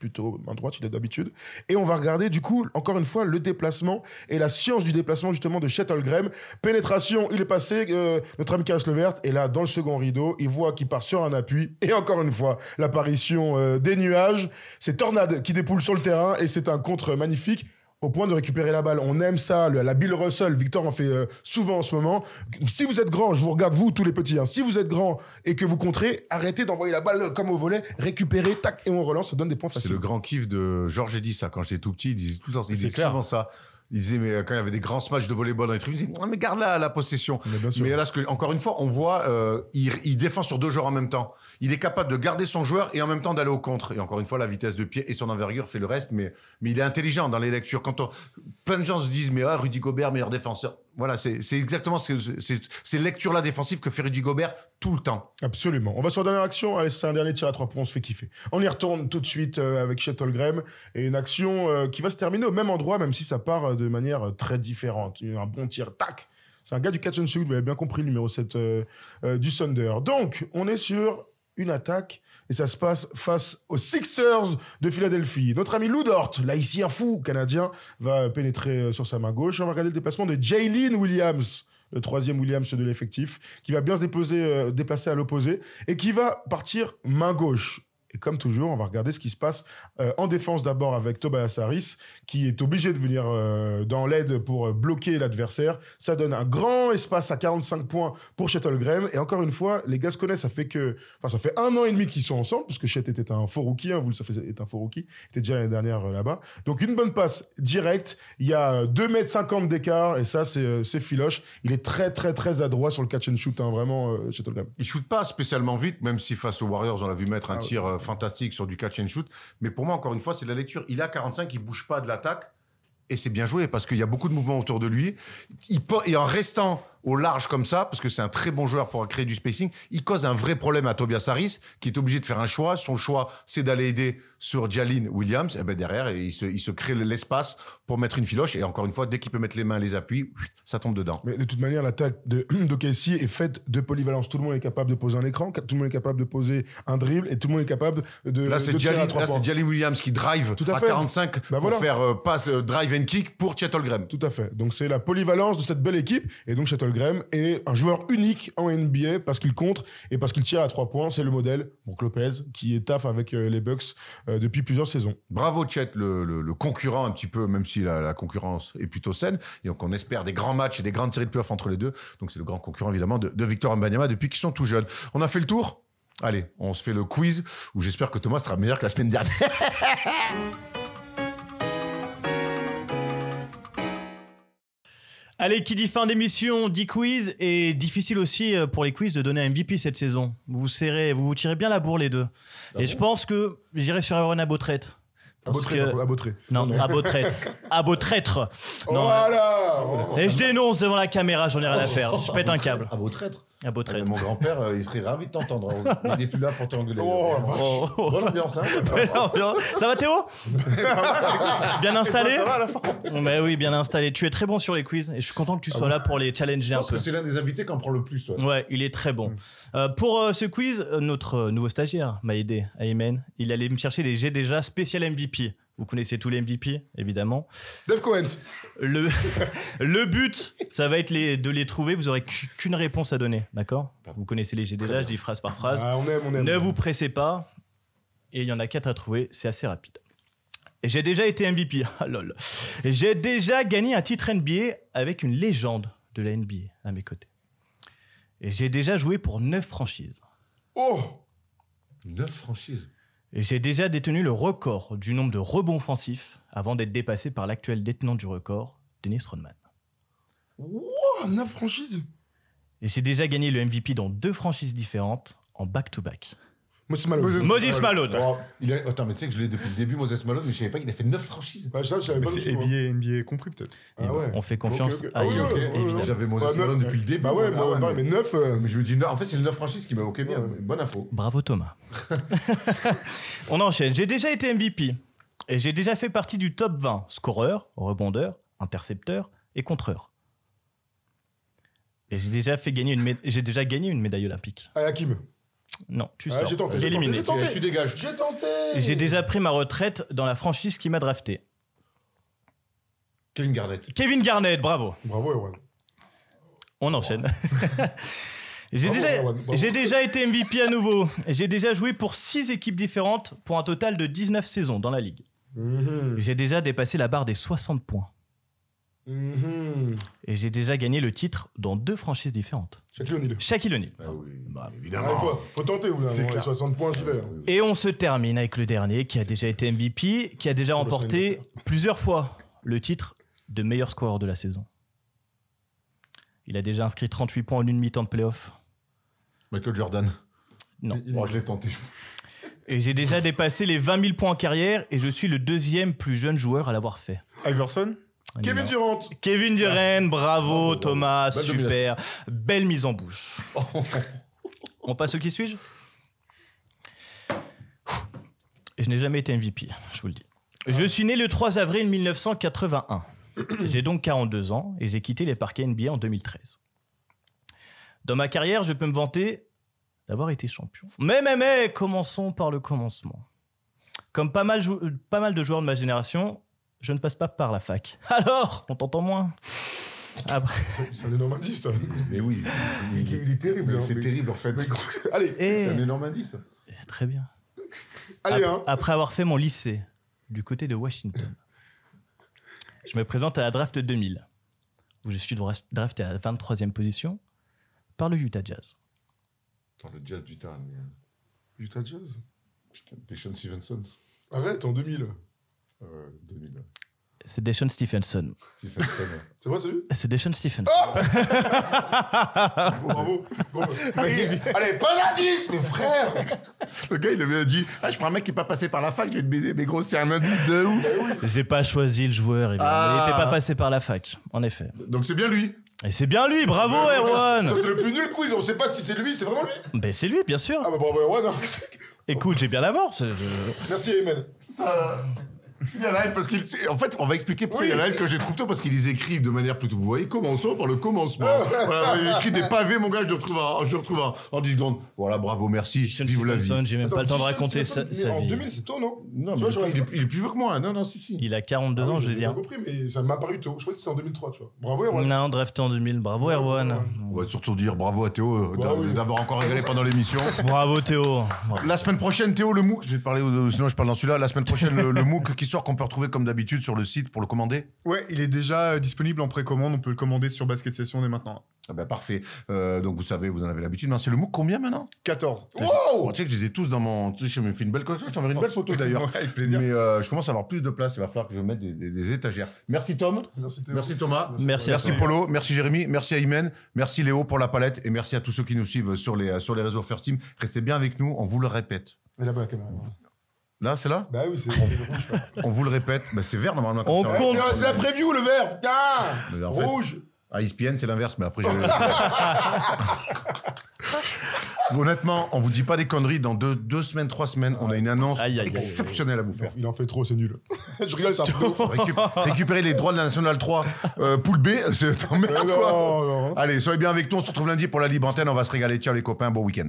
plutôt main droite, il est d'habitude. Et on va regarder, du coup, encore une fois, le déplacement et la science du déplacement, justement, de Shuttlegram. Pénétration, il est passé, euh, notre ami Caris Levert. Et là, dans le second rideau, il voit qu'il part sur un appui. Et encore une fois, l'apparition euh, des nuages. C'est Tornade qui dépoule sur le terrain et c'est un contre magnifique au point de récupérer la balle. On aime ça, le- la Bill Russell. Victor en fait euh, souvent en ce moment. Si vous êtes grand, je vous regarde vous tous les petits. hein. Si vous êtes grand et que vous contrez, arrêtez d'envoyer la balle comme au volet, récupérez, tac et on relance. Ça donne des points C'est faciles. le grand kiff de Georges Eddy, ça. Quand j'étais tout petit, il disait tout le temps, il C'est disait souvent ça. Il disait, mais euh, quand il y avait des grands matchs de volleyball dans les tribunes, il disait, mais garde la, la possession. Mais. Mais là, ce que, encore une fois, on voit, euh, il, il défend sur deux joueurs en même temps. Il est capable de garder son joueur et en même temps d'aller au contre. Et encore une fois, la vitesse de pied et son envergure fait le reste. Mais, mais il est intelligent dans les lectures. Quand on, plein de gens se disent, mais ah, Rudy Gobert, meilleur défenseur. Voilà, c'est exactement ce ces lectures-là défensives que fait Rudy tout le temps. Absolument. On va sur la dernière action. Allez, c'est un dernier tir à trois points. On se fait kiffer. On y retourne tout de suite euh, avec Shuttlegram. Et une action euh, qui va se terminer au même endroit, même si ça part euh, de manière très différente. Un bon tir, tac. C'est un gars du catch and shoot, vous avez bien compris, le numéro 7 euh, euh, du Thunder. Donc, on est sur une attaque et ça se passe face aux Sixers de Philadelphie. Notre ami Lou Dort, là fou canadien, va pénétrer euh, sur sa main gauche. On va regarder le déplacement de Jalen Williams. le troisième Williams de l'effectif, qui va bien se déposer, euh, déplacer à l'opposé et qui va partir main gauche. Et comme toujours, on va regarder ce qui se passe euh, en défense d'abord avec Tobias Harris, qui est obligé de venir euh, dans l'aide pour euh, bloquer l'adversaire. Ça donne un grand espace à 45 points pour Graham. Et encore une fois, les Gasconnais, ça fait que, enfin, ça fait un an et demi qu'ils sont ensemble, puisque Chet était un faux rookie, hein, vous le savez, est un faux rookie, il était déjà l'année dernière là-bas. Donc une bonne passe directe. Il y a 2 mètres 50 d'écart, et ça, c'est c'est filoche. Il est très, très, très adroit sur le catch and shoot, hein, vraiment, euh, Graham. Il shoot pas spécialement vite, même si face aux Warriors, on l'a vu mettre un Ah, tir fantastique sur du catch and shoot. Mais pour moi, encore une fois, c'est de la lecture. Il à 45, il bouge pas de l'attaque. Et c'est bien joué parce qu'il y a beaucoup de mouvements autour de lui. Il et en restant au large comme ça, parce que c'est un très bon joueur pour créer du spacing, il cause un vrai problème à Tobias Harris, qui est obligé de faire un choix. Son choix, c'est d'aller aider sur Jalin Williams. Et ben derrière, il se, il se crée l'espace pour mettre une filoche. Et encore une fois, dès qu'il peut mettre les mains, les appuis, ça tombe dedans. Mais de toute manière, l'attaque de, de Casey est faite de polyvalence. Tout le monde est capable de poser un écran, tout le monde est capable de poser un dribble et tout le monde est capable de, Là, c'est Jalin, Williams qui drive Tout à à, fait. 45 Bah pour voilà. faire euh, passe euh, drive and kick pour Chet Holmgren. Tout à fait. Donc c'est la polyvalence de cette belle équipe. Et donc Est un joueur unique en NBA parce qu'il contre et parce qu'il tire à trois points. C'est le modèle. Donc Lopez qui est taf avec euh, les Bucks euh, depuis plusieurs saisons. Bravo Chet, le, concurrent un petit peu, même si la, la concurrence est plutôt saine. Et donc on espère des grands matchs et des grandes séries de playoffs entre les deux. Donc c'est le grand concurrent évidemment de, de Victor Mbanyama depuis qu'ils sont tout jeunes. On a fait le tour? Allez, on se fait le quiz où j'espère que Thomas sera meilleur que la semaine dernière. Allez, qui dit fin d'émission, dit quiz, et difficile aussi euh, pour les quiz de donner un MVP cette saison. Vous serrez, vous vous tirez bien la bourre les deux. et je pense que j'irai sur Aaron Abotrette. À Beautré. Non, Abotrette. Abotraître. Non, Voilà et je dénonce devant la caméra, j'en ai rien à faire. Je pète un câble. Vos traîtres. Abotrette. Mon grand-père, euh, il serait ravi de t'entendre. Il n'est plus là pour t'engueuler. Oh. Oh, oh. Bonne ambiance, hein. Ça va Théo Bien installé Ça va à la fin Mais oui, bien installé. Tu es très bon sur les quiz et je suis content que tu sois là pour les challenger Je un peu. que c'est l'un des invités qui en prend le plus. ouais. Ouais, il est très bon. Euh, pour euh, ce quiz, notre nouveau stagiaire m'a aidé, Ayman. Il allait me chercher les G déjà spécial MVP. Vous connaissez tous les MVP, évidemment. Dave Cohen. Le, le but, ça va être les, de les trouver. Vous aurez qu'u- qu'une réponse à donner, d'accord? Vous connaissez les G déjà, je dis phrase par phrase. Ah, on aime, on aime. Ne vous pressez pas. Et il y en a quatre à trouver, c'est assez rapide. Et j'ai déjà été MVP. Ah, lol. J'ai déjà gagné un titre NBA avec une légende de la NBA à mes côtés. Et j'ai déjà joué pour neuf franchises. Oh Neuf franchises. Et j'ai déjà détenu le record du nombre de rebonds offensifs avant d'être dépassé par l'actuel détenant du record, Dennis Rodman. Oh, 9 franchises Et j'ai déjà gagné le MVP dans deux franchises différentes en back-to-back. Moi, c'est Malone. Moses Malone. Oh, il a- Attends, mais tu sais que je l'ai depuis le début, Moses Malone, mais je savais pas qu'il a fait neuf franchises. Ah, ça, je savais Mais pas du c'est tout, moi. NBA, NBA compris peut-être. Ah ouais. On fait confiance Ok, ok. à Ah oui, Yo, ok, ouais, évidemment. ouais. J'avais Moses Bah, neuf- Malone depuis le début. Bah ouais, Ah moi, ouais, pareil, mais 9. Mais je me dis, non, en fait, c'est le neuf franchises qui m'a ok bien. Ouais. Bonne info. Bravo Thomas. On enchaîne. J'ai déjà été MVP. Et j'ai déjà fait partie du top 20 scoreur, rebondeur, intercepteur et contreur. Et j'ai déjà fait gagner une j'ai déjà gagné une médaille olympique. Ah, Hakim. Non, tu Ah, sors. j'ai tenté, j'ai Éliminé. tenté, j'ai tenté. Tu dégages. J'ai tenté J'ai déjà pris ma retraite dans la franchise qui m'a drafté. Kevin Garnett. Kevin Garnett, bravo. Bravo, Erwan. On enchaîne. J'ai Bravo, déjà, Erwan, bravo. j'ai déjà été MVP à nouveau. J'ai déjà joué pour 6 équipes différentes pour un total de 19 saisons dans la ligue. Mhm. J'ai déjà dépassé la barre des 60 points. Mhm. Et j'ai déjà gagné le titre dans deux franchises différentes. Shaquille O'Neal. Shaquille O'Neal. Ah oui, Bravo. Ah, évidemment. faut, faut tenter, vous C'est avez clair. 60 points, j'y vais. hein. Et on se termine avec le dernier qui a déjà été MVP, qui a déjà le remporté plusieurs fois le titre de meilleur scoreur de la saison. Il a déjà inscrit 38 points en une mi-temps de playoff. Michael Jordan. Non. Oh, je l'ai tenté. Et j'ai déjà dépassé les 20 000 points en carrière et je suis le deuxième plus jeune joueur à l'avoir fait. Iverson? Kevin. Durant. Kevin Durant, bravo Thomas, Belle super. Belle mise en bouche. On passe au qui suis-je? Je n'ai jamais été MVP, je vous le dis. Je suis né le 3 avril 1981. J'ai donc 42 ans et j'ai quitté les parquets NBA en 2013. Dans ma carrière, je peux me vanter d'avoir été champion. Mais, mais, mais, commençons par le commencement. Comme pas mal, pas mal de joueurs de ma génération, je ne passe pas par la fac. Alors, on t'entend moins. Après, C'est un énorme indice, ça. Mais oui, Il, il est terrible. hein, c'est mais- terrible en fait. Allez, et- C'est un énorme indice. très bien. allez, hein. Après avoir fait mon lycée du côté de Washington, je me présente à la draft 2000, où je suis dra- drafté à la 23e position par le Utah Jazz. Dans le jazz du temps. Utah Jazz? Putain, Deshaun Stevenson. Arrête, en 2000. Euh, 2000. C'est Deshaun Stephenson. Stephenson. C'est vrai, celui? C'est Deshaun Stephenson. Bon, bravo. Bon, allez, allez, pas d'indice, mes frères le gars, il avait dit Ah, je prends un mec qui est pas passé par la fac, je vais te baiser. Mais gros, c'est un indice de ouf. J'ai pas choisi le joueur. Ah. il n'était pas passé par la fac, en effet. Donc c'est bien lui. Et c'est bien lui, bravo Erwan C'est le plus nul quiz, on sait pas si c'est lui, c'est vraiment lui Ben c'est lui, bien sûr. Ah bah bravo, Erwan. hein. Écoute, j'ai bien la mort. je- Merci, Ayman. Il y en a un parce qu'il. En fait, on va expliquer pourquoi il y en a un que j'ai trouvé tôt parce qu'ils écrivent de manière plutôt. Vous voyez, commençons par le commencement. voilà, il écrit des pavés, mon gars, je le retrouve en, je le retrouve en, en 10 secondes. Voilà, bravo, merci. Deshaun Vive la vie. J'ai même pas le temps de Attends, raconter sa, sa En vie. 2000, c'est tôt, non Non, mais vois, j'aurais il, est, pas- il est plus vieux que moi. Non, non, si, si. Il a 42 Ah ans, oui, je veux j'ai dire. bien compris, mais ça m'a paru tôt. Je crois que c'était en 2003, tu vois. Bravo, Erwan. Non, drafté en 2000. Bravo Erwan. On va surtout dire bravo à Théo euh, Bah d'a- oui. d'avoir encore régalé pendant l'émission. Bravo Théo. La semaine prochaine, Théo, le MOOC, je vais te parler, au- sinon je parle dans celui-là. La semaine prochaine, le, le MOOC qui sort, qu'on peut retrouver comme d'habitude sur le site pour le commander. Ouais, il est déjà euh, disponible en précommande. On peut le commander sur Basket Session dès maintenant. Ah ben, parfait. Euh, donc vous savez, vous en avez l'habitude. Mais c'est le MOOC combien maintenant? 14. Oh, tu sais que je les ai tous dans mon. Tu sais, je me fais une belle collection. Je t'enverrai une belle photo d'ailleurs. Ouais, avec plaisir. Mais euh, je commence à avoir plus de place. Il va falloir que je mette des, des- des étagères. Merci Tom. Merci, Thomas. Merci Merci. Polo. Merci Jérémy. Merci Aymen. Merci Léo pour la palette. Et merci à tous ceux qui nous suivent sur les, sur les réseaux First Team. Restez bien avec nous. On vous le répète. Mais là-bas, la caméra. Là, c'est là Bah oui, c'est rouge. On vous le répète. Bah, c'est vert normalement. On ça. compte. C'est la preview, le vert. Mais en fait- Rouge. À ESPN, c'est l'inverse, mais après, je... Honnêtement, on vous dit pas des conneries. Dans deux, deux semaines, trois semaines, on a une annonce Aïe, aïe, aïe. exceptionnelle à vous faire. Il en fait trop, c'est nul. Je rigole, c'est un peu. Récup- récupérer les droits de la Nationale 3 euh, poule B, c'est t'emmerdes, Non, quoi. non. Allez, soyez bien avec nous. On se retrouve lundi pour la libre antenne. On va se régaler. Ciao les copains. Bon week-end.